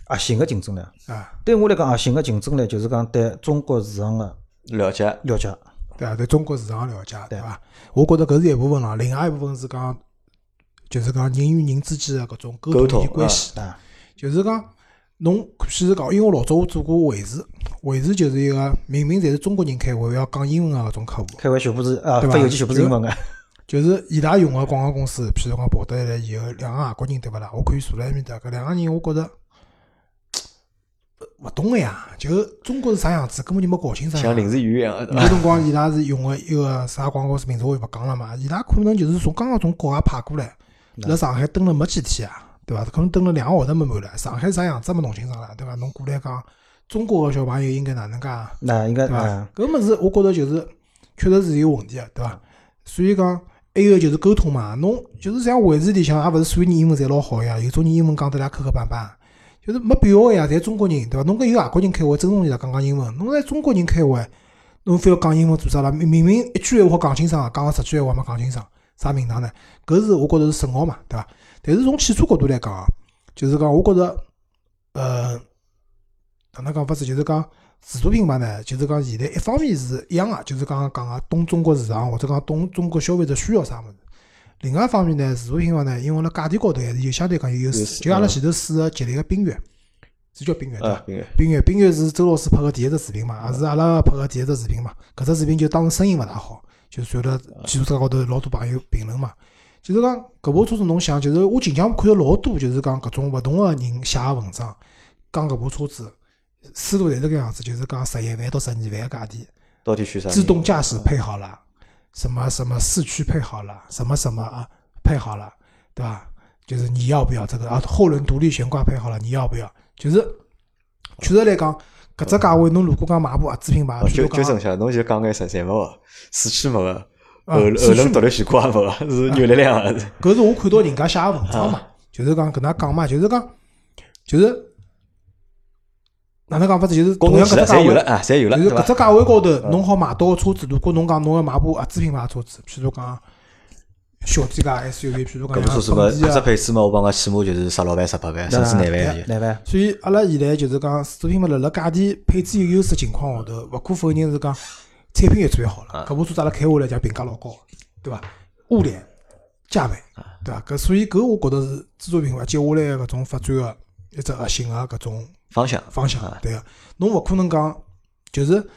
核心个竞争力，啊？对我来讲，核心个竞争力就是讲对中国市场的了解，了解。对啊？对中国市场个了解，对伐？我觉着搿是一部分啦，另外一部分是讲就是讲人与人之间个搿种沟沟通通以及关系。啊，就是讲，侬譬如讲，因为我老早我做过维持，维持就是一个明明侪是中国人开会，要讲英文个搿种客户，开会全部是啊，发邮件全部是英文个。就是伊拉用个广告公司，譬如讲跑得来以后，两个外国人对勿啦？我可以坐辣埃面搭，搿两个人我觉着勿懂个呀，就中国是啥样子，根本就没搞清爽。像临时演员一样有辰光伊拉是用个一个啥广告公司名字我就勿讲了嘛，伊拉可能就是从刚刚从国外派过来，辣上海蹲了没几天啊，对伐？可能等了两个号头没满了，上海啥样子没弄清爽了，对伐？侬过来讲中国个小朋友应该哪能介？那应该对伐啊，？搿物事我觉着就是确实是有问题个，对伐？所以讲还有就是沟通嘛，侬就是像会议里向也勿是所有人英文侪老好呀，有种人英文讲得来磕磕绊绊，就是没必要个呀。侪中国人对伐？侬跟有外国人开会，尊重伊拉讲讲英文，侬在中国人开会，侬非要讲英文做啥啦？明明明一句闲话讲清爽，讲个十句闲话没讲清爽，啥名堂呢？搿是我觉着是损耗嘛，对伐？但是从汽车角度来讲啊，就是讲，我觉着，呃，哪能讲法子？就是讲自主品牌呢，就是讲现在一方面是一样个，就是刚刚讲个懂中国市场或者讲懂中国消费者需要啥物事。另外一方面呢，自主品牌呢，因为辣价钿高头还是有相对讲有优势。就阿拉前头试个吉利个缤越，是叫缤越对伐缤越，缤越是周老师拍个第一只视频嘛，也是阿拉拍个第一只视频嘛。搿只视频就当时声音勿大好，就传了汽车高头老多朋友评论嘛。就是讲搿部车子侬想，就是我近腔看到老多，就是讲搿种勿同个人写个文章，讲搿部车子思路侪是搿样子，就是讲十一万到十二万个价钿，到底选啥？自动驾驶配好了，什么什么四驱配好了，什么什么啊配好了，对吧？就是你要不要这个啊？后轮独立悬挂配好了，你要不要？就是确实来讲，搿只价位侬如果讲买部合资品牌，哦，譬如讲纠纠正一下，侬就讲眼十三万，四驱没个，啊后后四驱轮独立悬挂没个，是扭力量个。搿是我看到人家写个文章嘛，就是讲搿能讲嘛，就是讲就是哪能讲法子，就是同样搿只价位侪有了。啊，侪有了，就是搿只价位高头，侬好买到个车子，如果侬讲侬要买部合资品牌车子，譬如讲小几家 SUV，譬如讲搿部车子像嘛，搿只配置嘛，我帮讲起码就是十六万、十八万，甚至廿万万，所以阿拉现在就是讲自主品牌辣辣价钿配置有优势情况下头，勿可否认是讲产品越做越好了。搿部车子阿拉开下来讲评价老高，对伐？物联、价位，对伐？搿所以搿我觉得是自主品牌接下来个搿种发展个一只核心个搿种方向方向，对个。侬勿可能讲，就是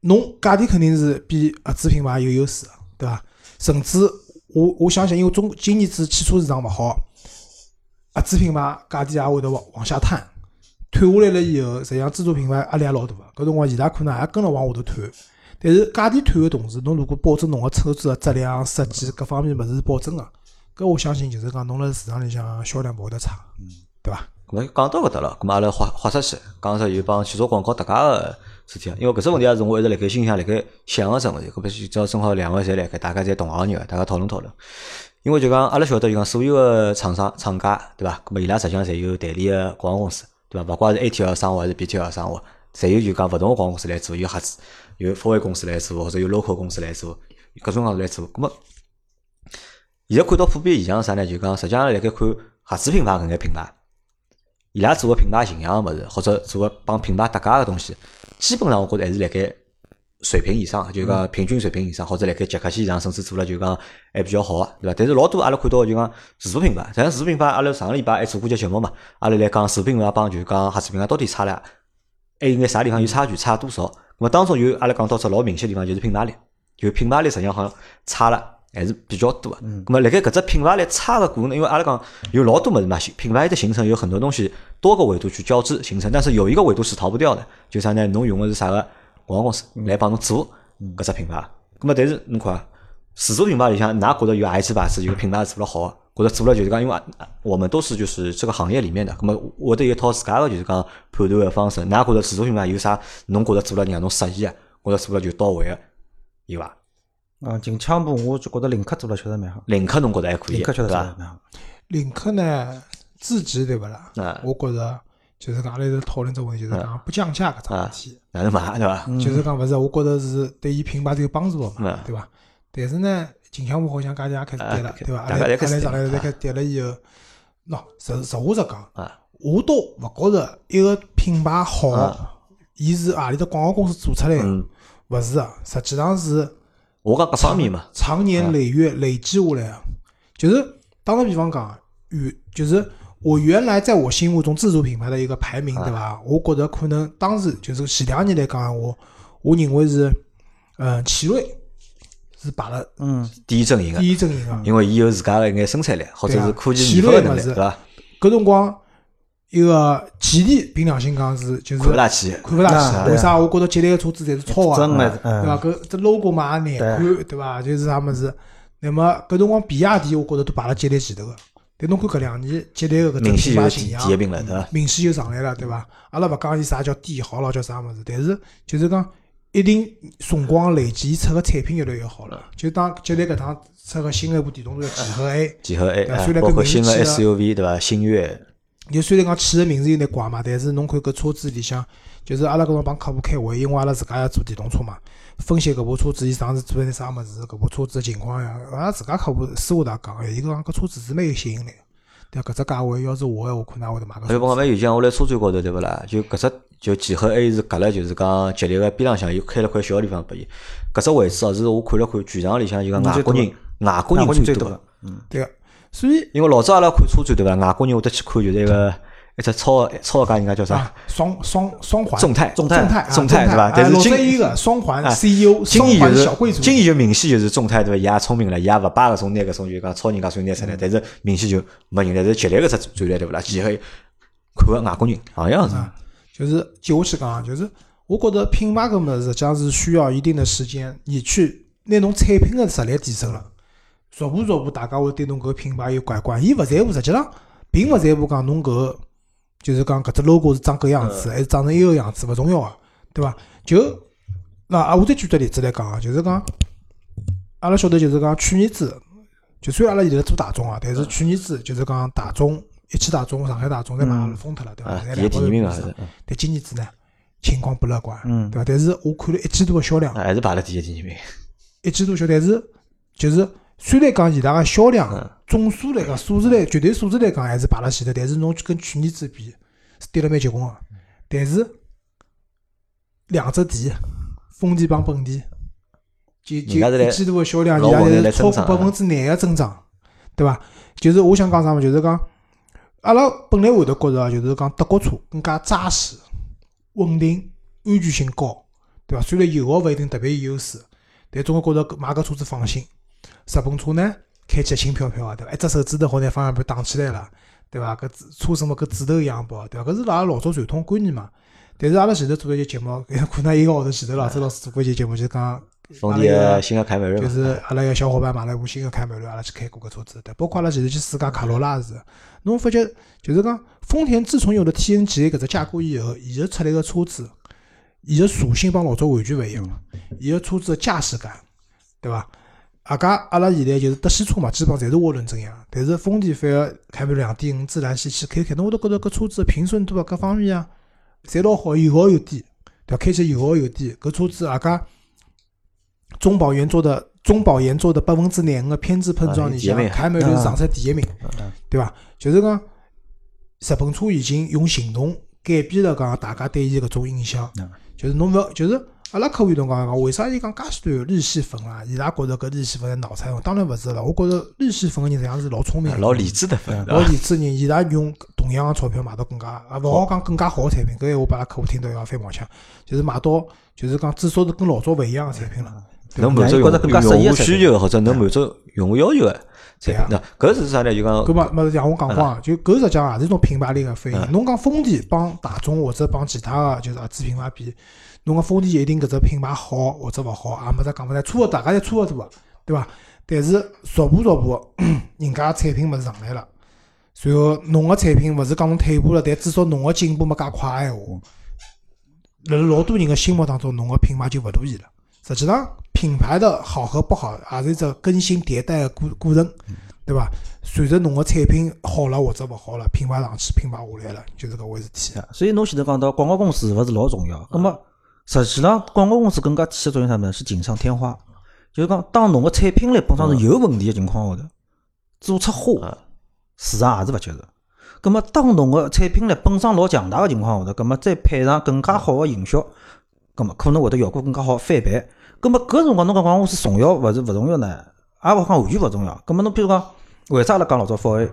侬价钿肯定是比合资品牌有优势的，对伐？甚至我我相信，因为中今年子汽车市场勿好，合资品牌价钿也会得往往下探，退下来了以后，实际上自主品牌压力也老大个。搿辰光伊拉可能也跟了往下头退，但是价钿退个同时，侬如果保证侬个车子个质量、设计各方面物事是保证个，搿我相信就是讲侬辣市场里向销量勿会得差，对伐？咁么讲到搿搭了，咁么阿拉豁豁出去，讲只有帮汽车广告搭界个事体啊。因为搿只问题也是我一直辣盖心里向辣盖想个只问题。搿么就正正好两位侪辣盖，大家侪同行业个，大家讨论讨论。因为就讲阿拉晓得，就讲所有个厂商厂家，对伐？咁么伊拉实际上侪有代理个广告公司，对伐？勿怪是 ATL 商务还是 BTL 商务，侪有就讲勿同个广告公司来做，有合资，有福威公司来做，或者有 local 公司来做，各种各样来做。咁么现在看到普遍现象啥呢？就讲实际上辣盖看合资品牌搿眼品牌。伊拉做个品牌形象个物事，或者做个帮品牌搭界个东西，基本上我觉着还是辣盖水平以上，就讲平均水平以上，或者辣盖及格线以上，甚至做了就讲还比较好个，对伐？但是老多阿拉看到就讲自主品牌，实际上自主品牌阿拉上个礼拜还做过节节目嘛，阿拉来讲自主品牌帮就讲合资品牌到底差了，还有眼啥地方有差距，差多少？咁么当中有阿拉讲到只老明显个地方就是品牌力，就品牌力实际上好像差了。还是比较多。个，咁么辣盖搿只品牌力差个过程，因为阿拉讲有老多物事嘛，品牌的形成有很多东西多个维度去交织形成，但是有一个维度是逃不掉的，就啥呢？侬用个是啥个广告公司来帮侬做搿只品牌，咁么但是侬看啊，自主品牌里向，㑚觉得有哪一只牌子有品牌做了好个，或者做了就是讲，因为啊我们都是就是这个行业里面的，那么我得有一套自家个就是讲判断个方式，㑚觉得自主品牌有啥？侬觉得做了让侬适意个，或者做了就到位个，有伐？啊，近腔部我就觉得领克做了确实蛮好，领克侬觉得还可以，领克确实做了？蛮好。领克呢，自己对勿啦？啊我觉着就是讲阿拉一直讨论这问题，就是讲不降价搿桩事体，哪能买对伐？就是讲勿是，我觉着是对伊品牌是有帮助个嘛嗯，对伐？但是呢，近腔部好像价钿也开始跌了啊，对伐？阿拉阿拉上来跌再开始跌了以后，喏，实实话实讲，啊，我都勿觉着一个品牌好啊，伊是何里搭广告公司做出来的，嗯，勿是啊，实际上是。我讲各方面嘛，长年累月累积下来啊，就是打个比方讲，原就是我原来在我心目中自主品牌的一个排名，对伐？我觉得可能当时就是前两年来讲，我我认为是，嗯，奇瑞是排了嗯，第一阵营个第，一阵营啊。因为伊有自家个一眼生产力，或者是科技奇研发个能力，对伐？搿辰光一个吉利，凭良心讲是就是看勿大起，看勿大啊起，为啥？我觉着吉利个车子侪是超啊，对伐？嗯，搿这 logo 嘛也难看，对伐？就是啥物事。那么搿辰光比亚迪，我觉着都排辣吉利前头个。但侬看搿两年吉利个搿品牌形象第第一，名了，对伐？明显就上来了，对伐？阿拉勿讲伊啥叫帝豪咯，叫啥物事，但是就是讲一定辰光累积出个产品越来越好了。就当吉利搿趟出个新的一部电动车叫几何 A，几何 A，虽然搿名包括新的气了 SUV，对伐？星越，就虽然讲起个名字有点怪嘛，但是侬看搿车子里向，就是阿拉搿辰光帮客户开会，因为阿拉自家要做电动车嘛，分析搿部车子伊上次做了眼啥物事，搿部车子的情况呀，阿拉自家客户私下头也讲，哎伊讲搿车子是蛮有吸引力的。对伐？搿只价位要是我闲话，可能会得买个还有帮讲，有像我来车展高头对勿啦？就搿只就几何 A 是隔了，就是讲吉利个边浪向又开了块小个地方拨伊。搿只位置哦，是我看了看全场里向就讲外国人外国人最多个。对个，所以因为老早阿拉看车展对伐？外国人会得去看就是一个一只超超价，人家叫啥？啊，双双双环，众泰，众泰泰，众泰对伐？啊但是今老早一个双环啊 CEO，就是小贵族，今年就明显就是众泰对伐？伊也聪明了，伊也勿把搿种拿搿种就讲超人家算拿出来，但是明显就没人了。但是吉利搿只战略对勿啦？前后看个外国人好像是。啊，就是接下去讲啊，就是我觉得品牌搿物事实际上是需要一定的时间，你去拿侬产品个实力提升了，逐步逐步大家会对侬搿个品牌有改观。伊勿在乎，实际上并勿在乎讲侬搿个就是讲搿只 logo 是长搿样子，还是长成一个样子，勿重要个，对伐？就那啊，我再举只例子来讲啊，就是讲阿拉晓得就是讲去年子，就算阿拉现在做大众啊，但是去年子就是讲大众。一汽大众、上海大众侪买了疯脱了，对伐？啊，侪第一第一名啊，是是。但今年子呢，情况不乐观，嗯对伐？但是我看了一季度个销量，还是排了第一、第二名。一季度销，但是就是虽然讲伊拉个销嗯量总数来讲，数字来绝对数字来讲还是排辣前头，但是侬跟去年子比是跌了蛮结棍个。但是两只店，丰田帮本田，就就一季度个销量，伊拉是超过百分之廿个增长，对伐？就是我想讲啥嘛，就是讲阿拉本来会得觉着啊，就是讲德国车更加扎实、稳定、安全性高，对伐？虽然油耗勿一定特别有优势，但总归觉着买搿车子放心。日本车呢，开起来轻飘飘个，对伐？一只手指头好拿方向盘打起来了，对伐？搿指车身嘛搿指头一样薄，对伐？搿是阿拉老早传统观念嘛。但是阿拉前头做一节节目，可能一个号头前头了，周老师做过一节节目，就是讲丰田个新个凯美瑞就，是阿拉一个小伙伴买了一部新个凯美瑞，阿拉去开过搿车子，对，包括阿拉前头去试驾卡罗拉是，侬发觉就是讲丰田自从有了 TNGA 搿只架构以后，伊个出来个车子，伊个属性帮老早完全勿一样了，伊个车子个驾驶感，对伐？阿家阿拉现在就是德系车嘛，基本上侪是涡轮增压，但是丰田反而凯美瑞两点五自然吸气开开，侬会得觉着搿车子个平顺度啊各方面啊，侪老好，油耗又低，对伐？开起来油耗又低，搿车子阿家中保研做的中保研做的百分之廿五个偏置碰撞里向凯美瑞是上海第一名，对伐？就是讲日本车已经用行动改变了讲大家对伊搿种印象嗯，就是侬勿要就是。阿拉客户同讲讲，为啥伊讲介许多有日系粉啊？伊拉觉着搿日系粉是脑残粉，当然勿是了。我觉着日系粉个人实际上是老聪明的，老理智的粉，老？理智人，伊拉用同样个钞票买到更加，啊，勿好讲更加好个产品。搿闲话把阿拉客户听到要翻毛腔，就是买到就是讲至少是跟老早勿一样个产品了。能满足用用户需求或者能满足用户要求个产品。那搿是啥呢？就讲搿么么像我讲过啊，就搿实际上也是一种品牌力个反应。嗯侬讲丰田帮大众或者帮其他个就是合资品牌比，侬个丰田一定搿只品牌好或者勿好，也没啥讲勿来，差勿，大家侪差勿多个，对伐？但是逐步逐步，人家产品物事上来了，随后侬个产品勿是讲侬退步了，但至少侬个进步没介快个闲话，辣辣老多人个心目当中，侬个品牌就勿如意了。实际上，品牌的好和不好，也是一只更新迭代个过过程，对伐？随着侬个产品好了或者勿好了，品牌上去，品牌下来了，就是搿回事体。所以侬前头讲到广告公司是勿是老重要？那么实际上广告公司更加起的作用啥呢？是锦上添花，就是讲当侬个产品力本身是有问题个情况下头，做出花，市场也是勿接受。咁么当侬个产品力本身老强大个情况下头，咁么再配上更加好个营销，咁么可能会得效果更加好，翻倍。咁么搿辰光侬讲广告公司重要勿是勿重要呢？也勿讲完全勿重要。咁么侬比如讲，为啥阿拉讲老早福 A，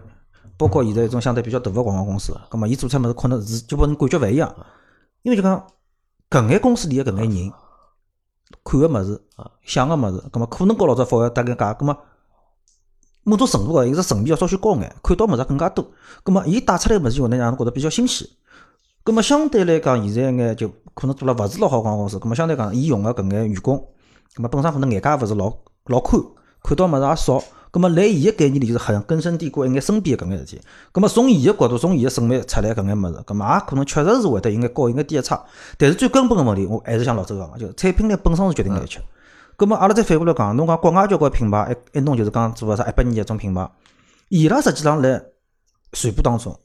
包括现在一种相对比较大个广告公司，咁么伊做出物事可能是就拨人感觉勿一样，因为就讲搿眼公司里个搿眼人看个物事、想个物事，葛末可能高老早福 A 搭搿价，葛末某种程度个一个层面要稍许高眼，看到物事更加多，葛末伊带出来个物事就会能让侬觉得比较新鲜。葛末相对来讲，现在眼就可能做了勿是老好广告公司，葛末相对讲，伊用个搿眼员工，葛末本身可能眼界勿是老老宽，看到物事也少。葛么，辣伊个概念里就是好像根深蒂固一眼身边个搿眼事体。葛么，从伊个角度，从伊个审美出来搿眼物事，葛么也可能确实是会得有眼高，有眼低个差。但是最根本个问题，我还是像老周讲个，就产品力本身是决定了一切。葛么，阿拉再反过来讲，侬讲国外交关品牌，一一弄就是讲做个啥一百年一种品牌，伊拉实际上辣传播当中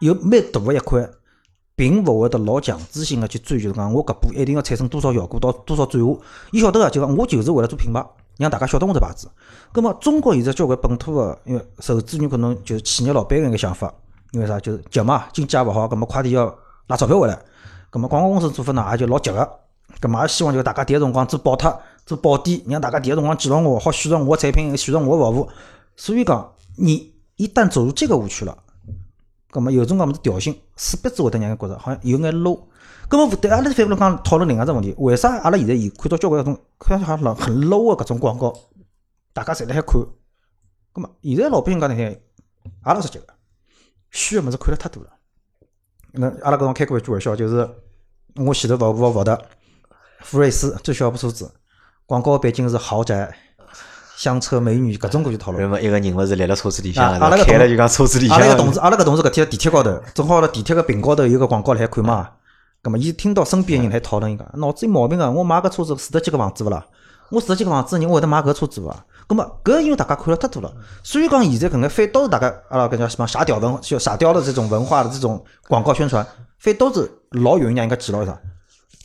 有蛮大个一块，并勿会得老强制性个去追求讲我搿步一定要产生多少效果，到多少转化。伊晓得个，就讲我就是为了做品牌，让大家晓得我只牌子。葛末中国现在交关本土个，因为受制于可能就是企业老板个一个想法，因为啥就是急嘛，经济也勿好，葛末快点要拿钞票回来，葛末广告公司做法呢也就老急个，葛末也希望就大家第一辰光做爆脱、做爆点，让大家第一辰光记牢我，好选择我个产品，选择我个服务。所以讲，你一旦走入这个误区了。葛末有种讲物事调性，势必只会得让人觉着好像有眼 low。葛末对阿拉反过来讲讨论另外一只问题，为啥阿拉现在有看到交关搿种看上去好像老很 low 个搿种广告，大家侪辣海看。葛末现在老百姓讲难听，也老实际个，虚个物事看了太多了。那阿拉搿种开过一句玩笑，就是我前头勿勿勿的、福睿斯最小部车子，广告背景是豪宅。香车美女，搿种过去讨论。那么一个人物是立辣车子里向，阿拉个开了就讲车子里向。阿拉个同事，阿拉个同事搿天地铁高头，正好辣地铁个屏高头有个广告辣海看嘛。葛末伊听到身边人来讨论，伊讲脑子有毛病啊，我买个车子住得几个房子勿啦？我住得几个房子，人会得买搿车子伐？咁么搿因为大家看了太多了，所以讲现在搿眼反倒是大家阿拉搿叫什么傻屌文，就傻屌的这种文化的这种广告宣传，反倒是老有人让人家记牢啥？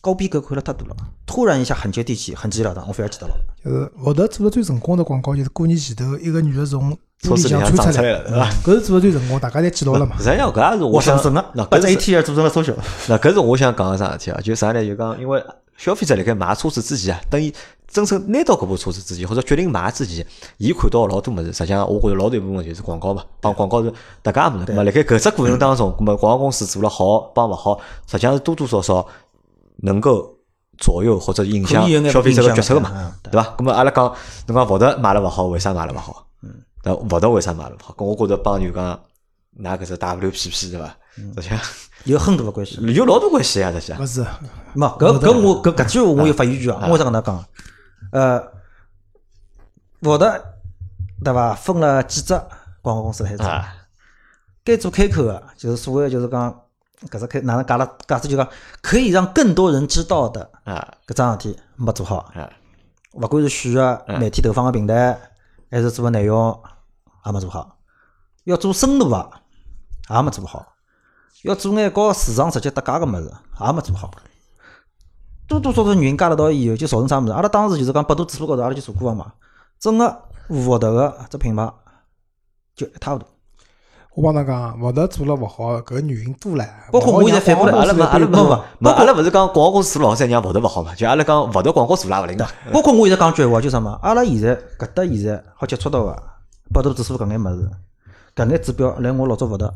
高逼格看了太多了，突然一下很接地气，很直截了当，我非要记得牢。就是沃特做的最成功的广告，就是过年前头一个女的从玻璃里向穿出来了，对伐？搿是做的最成功，大家侪记牢了嘛。实际上搿也是我想，那搿是 ATR 做成了缩小。那搿是我想讲个啥事体啊？就啥呢？就讲因为消费者辣盖买车子之前啊，等于真正拿到搿部车子之前，或者决定买之前，伊看到老多物事。实际上，我觉着老大一部分就是广告嘛，帮广告是搭界物事。咾么，辣盖搿只过程当中，咾么广告公司做了好帮勿好，实际上是多多少少能够。左右或者影响消费者个决策个嘛，对伐？咁么阿拉讲，侬讲沃特买了勿好，为啥买了勿好？嗯，那沃特为啥买了勿好？咁我觉着帮就讲，拿搿只 WPP 对伐？实际上有很大个关系，有老多关系啊，这些。勿是，没搿搿我搿搿句话我有发言权啊，我再跟他讲，呃，沃特对伐？分了几只广告公司来做，该做开口个，就是所谓就是讲。搿只开哪能讲了？假设就讲可以让更多人知道的啊，搿桩事体没做好啊。勿管是选个媒体投放个平台，还是做个内容，也没做好。要做深度啊，也没做好。要做眼和市场直接搭界个物事，也没做好。多多少少原因加了到以后，就造成啥物事？阿拉当时就是讲百度指数高头，阿拉就做过个嘛。整个沃特个只品牌就一塌糊涂。我帮侬讲，沃特做了勿好，搿原因多唻。包括我现在反过来，阿拉勿阿拉勿勿，阿拉勿是讲广告公司做老三娘沃特勿好嘛？就阿拉讲沃特广告做拉勿灵的。包括我现在讲句闲话，就啥么？阿拉现在搿搭现在好接触到个百度指数搿眼物事，搿眼指标来我老早勿得，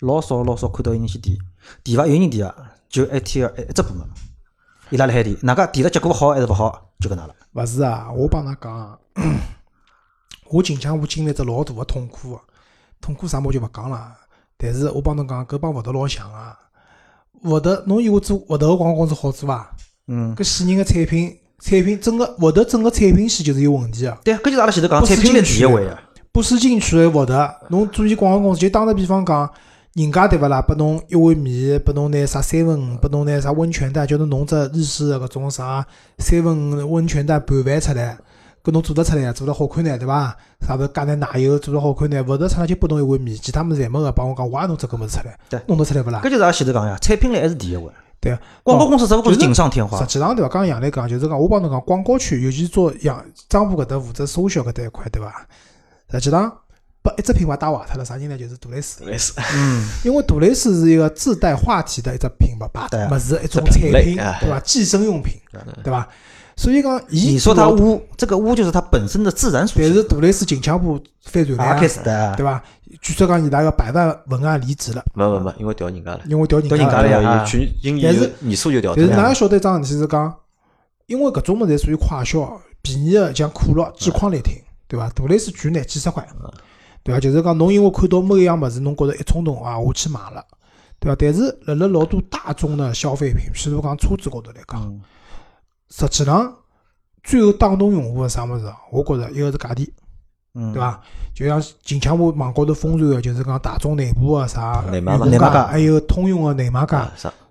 老少老少看到有人去提，提伐？有人提啊，就 A T L 一只部门，伊拉辣海提，哪个提了结果好还是勿好，就搿能了。勿是啊，我帮㑚讲，我近腔我经历只老大个痛苦个。痛苦啥么就勿讲了，但是我帮侬讲，搿帮沃特老像啊。沃特，侬以为做沃特个广告公司好做伐？嗯。搿死人个产品，产品整个沃特整个产品线就是有问题个。对，搿就是阿拉前头讲产品链第一位个。不思进取个沃特，侬做伊广告公司，就打个比方讲，人家对勿啦？拨侬一碗面，拨侬拿啥三文，拨侬拿啥温泉蛋，叫侬弄只日式个搿种啥三文温泉蛋拌饭出来。搿侬做得出来，做得好看呢，对伐？啥物事加点奶油，做得好看呢？勿是出来就拨侬一碗面，其他物事侪没个。帮我讲，我也弄只搿物事出来，对，弄得出来勿啦？搿就是阿前头讲呀，产品力还是第一位。对，广告公司只不过是锦上添花。实际上对伐？刚刚杨磊讲，就是讲我帮侬讲，广告区，尤其是做杨张浦搿搭负责搜销搿搭一块，对伐？实际上把一只品牌打坏脱了，啥人呢？就是杜蕾斯。杜蕾斯，嗯，因为杜蕾斯是一个自带话题的一只品牌，把物事一种产品，对伐？计生用品，对伐？所以讲，你说它污，这个污就是它本身的自然属性。但是杜蕾斯近腔部翻船了，对吧？据说讲伊拉个百万文案离职了。没没没，因为调人家了。因为调人家了呀。去因但是年数就调。但是哪要晓得一桩事体是讲，因为搿种物事属于快销，便宜的像可乐、几块来听，对伐？杜蕾斯贵呢几十块，对伐？就是讲侬因为看到某一样物事，侬觉着一冲动啊，我去买了，对伐？但是辣辣老多大众的消费品，譬如讲车子高头来讲。实际上，最后打动用户个啥物事？我觉着一个是价钿，嗯，对伐？就像近腔部网高头疯传个，就是讲大众内部个啥内卖价，还有通用个内卖价。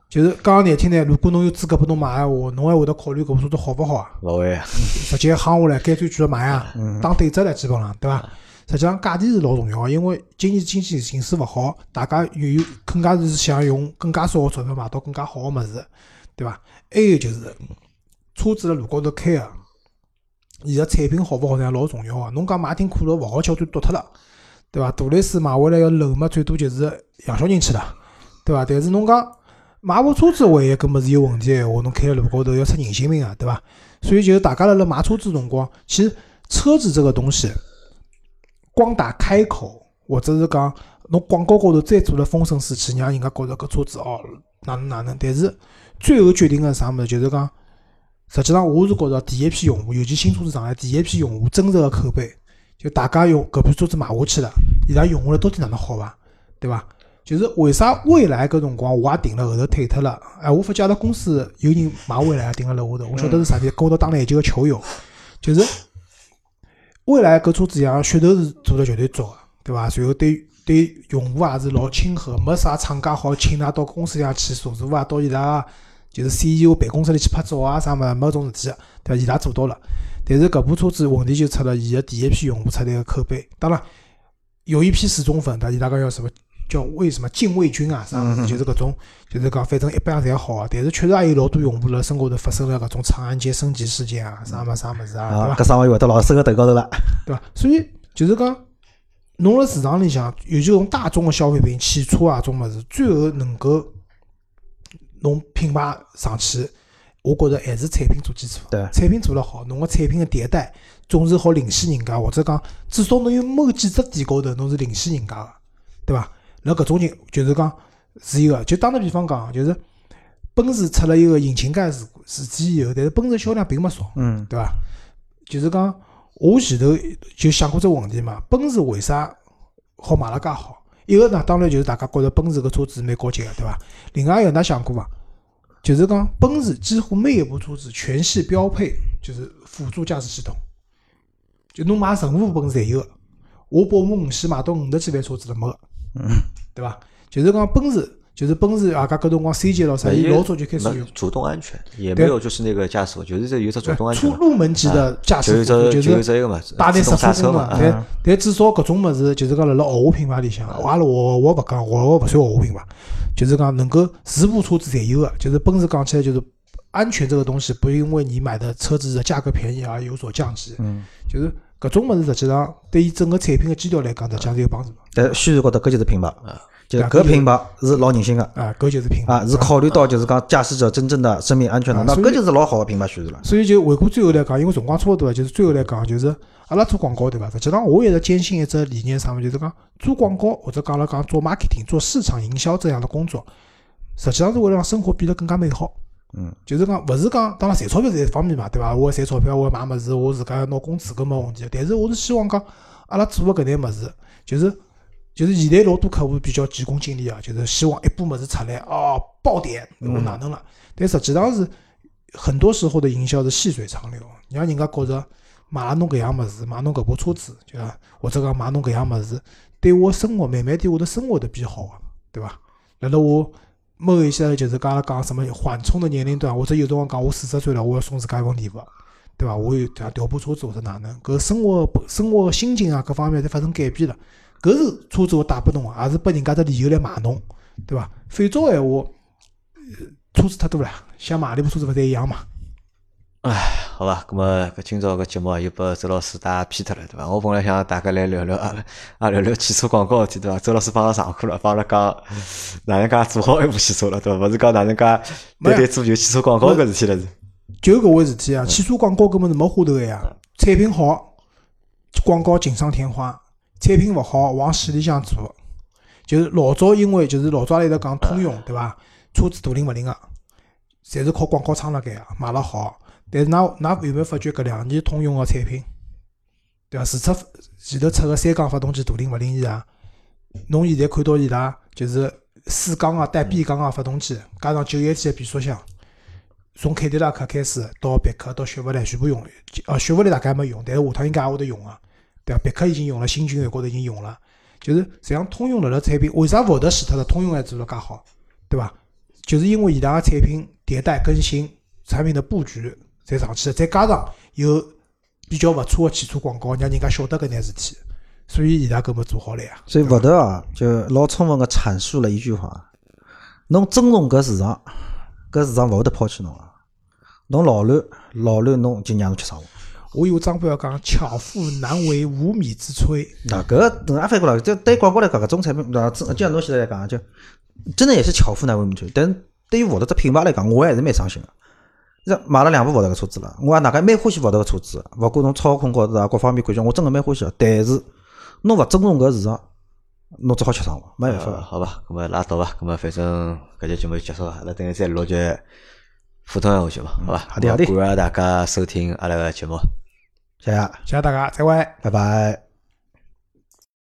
就是讲个难听点，如果侬有资格拨侬买闲话，侬还会得考虑搿部车子好勿好啊？勿会，直接夯下来，干脆继续买啊，打对折了，基本上，对伐？实际上价钿是老重要个，因为今年经济形势勿好，大家有有更加是想用更加少个钞票买到更加好个物事，对伐？还有就是。车子辣路高头开个，伊个产品好勿好呢，老重要个。侬讲买听可乐勿好吃，就丢脱了，对伐？杜蕾斯买回来要漏嘛，最多就是养小人去了，对伐？但是侬讲买部车子，万一搿物事有问题个闲话，侬开辣路高头要出人性命啊，对伐？所以就大家辣辣买车子辰光，其实车子这个东西，光打开口，或者是讲侬广告高头再做了风生水起，让人家觉着搿车子哦哪能哪能，但是最后决定个啥物事，就是讲，实际上我是觉着第一批用户，尤其新车子上来第一批用户真实个口碑，就大家用搿批车子买下去了，伊拉用下来到底哪能好伐？对伐？就是为啥未来搿辰光我也停了后头退脱了？哎，我发觉阿拉公司有人买未来停辣楼下头，我晓得是啥体，跟我打篮球个球友，就是未来搿车子像噱头是做得绝对足个，对伐？然后对对用户也是老亲和，没啥厂家好请㑚到公司里向去坐坐啊，到伊拉就是 CEO 办公室里去拍照啊啥么，没种事体个，对伐？伊拉做到了，但是搿部车子问题就出了，伊个第一批用户出来个口碑，当然有一批死忠粉，对伐？伊拉讲要什么？叫为什么禁卫军啊？啥物事？就是搿种，就是讲反正一般侪好啊。但是确实也有老多用户辣身高头发生了搿种长安街升级事件啊，啥么啥物事啊，对啊，伐？搿生活又回到老师个头高头了。对伐？所以就是讲，侬辣市场里向，尤其搿种大众个消费品，汽车啊，种物事，最后能够侬品牌上去，我觉着还是产品做基础。对产品做得好，侬个产品个迭代总是好领先人家，或者讲至少侬有某几只点高头侬是领先人家个，对伐？辣搿种情就是讲是一个，就打个比方讲，就是奔驰出了一个引擎盖事故事件以后，但是奔驰销量并没少。嗯，对伐？就是讲，我前头就想过这个问题嘛，奔驰为啥好卖了介好？一个呢，当然就是大家觉着奔驰个车子蛮高级个，对伐？另外一个，㑚想过伐？就是讲，奔驰几乎每一部车子全系标配就是辅助驾驶系统，就侬买任何部奔驰侪有个。我宝马五系买到五十几万车子了没对伐？就是讲奔驰，就是奔驰，大家搿辰光 C 级咯啥，伊老早就开始有。主动安全，也没有就是那个驾驶，就是这有只主动安全出，入门级的驾驶辅助，就是就有只一个嘛，大力自动刹车嘛，但但至少搿种物事，就是讲辣辣豪华品牌里向，阿拉我我勿讲，我我勿算豪华品牌，就是讲能够四部车子侪有个，就是奔驰讲起来就是安全这个东西，不因为你买的车子的价格便宜而有所降级，嗯，就是搿种物事实际上对于整个产品的基调来讲，实际上是有帮助的。但宣传高头搿就是品牌，就是对搿品牌是老人性个啊，搿就是品牌啊，是考虑到就是讲驾驶者真正的生命安全的，那啊搿就是老好个品牌宣传了。所以就回过最后来讲，因为辰光差勿多了，就是最后来讲，就是阿拉做广告对伐？实际上我一直坚信一只理念，啥么，就是讲做广告或者讲阿拉讲做 marketing、做市场营销这样的工作，实际上是为了让生活变得更加美好。嗯，就是讲，勿是讲当然赚钞票是一方面嘛，对伐？我赚钞票，我买物事，我自家要拿工资，搿没问题。但是我是希望讲，阿拉做个搿眼物事，就是就是现在老多客户比较急功近利啊，就是希望一部物事出来哦爆点，我哪能了？但实际上是很多时候的营销是细水长流，让人家觉着买了侬搿样物事，买侬搿部车子，对伐？或者讲买侬搿样物事，对我生活慢慢对我的生活都变好个，对伐？辣辣我某一些就是讲阿拉讲什么缓冲的年龄段，或者有辰光讲我四十岁了，我要送自家一份礼物，对伐？我有调调部车子或者哪能，搿生活生活心情啊各方面侪发生改变了，搿是车子我带拨侬个，也是拨人家只理由来买侬，对伐？反照闲话，呃车子太多了，想买里部车子勿侪一样嘛？好吧，葛么搿今朝搿节目又拨周老师带偏脱了，对伐？我本来想大家来聊聊阿拉啊聊聊汽车广告事体，对伐？周老师帮阿拉上课了，帮阿拉讲哪能介做好一部汽车了，对伐？勿是讲哪能介单单做就汽车广告搿事体了是。就搿回事体啊，汽车广告根本是没花头个呀。产品好，广告锦上添花；产品勿好，往死里向做。就是老早因为就是老早阿拉一直讲通用，对伐？车子大灵勿灵个，侪是靠广告撑辣盖个，卖了好。但是㑚㑚有没有发觉搿两年通用个产品，对伐？除出前头出个三缸发动机大灵勿灵以外，侬现在看到伊拉就是四缸啊带 B 缸啊发动机，加上九一体个变速箱。从凯迪拉克开始到别克到雪佛兰全部用，呃，雪佛兰大概没用，但是下趟应该也会得用啊，对伐？别克已经用了，新君越高头已经用了，就是实际上通用辣辣产品为啥福特死脱了，通用还做了介好，对伐？就是因为伊拉个产品迭代更新，产品的布局侪上去了，再加上有比较勿错个汽车广告，让人家晓得搿眼事体，所以伊拉搿么做好了呀。所以福特啊，就老充分个阐述了一句话：侬尊重搿市场，搿市场勿会得抛弃侬个。侬老卵，老卵侬就让侬吃生活。我有张表讲，巧妇难为无米之炊。啊，搿个也反过来，这对广告来讲，搿种产品，就像侬现在来讲，就真的也是巧妇难为无米之炊。但是对于福特这品牌来讲，我还是蛮伤心个。这买了两部福特个车子了，我也大概蛮欢喜福特个车子，勿管从操控高头啊各方面感觉，我真的蛮欢喜个。但是侬勿尊重搿市场，侬只好吃伤了，没办法呃。好吧，咁么拉倒吧，咁么反正搿节节目就结束了，阿拉等下再录集普通闲话节目，好吧？好的好的感谢大家收听阿拉个节目。谢谢，谢谢大家，再会。拜拜。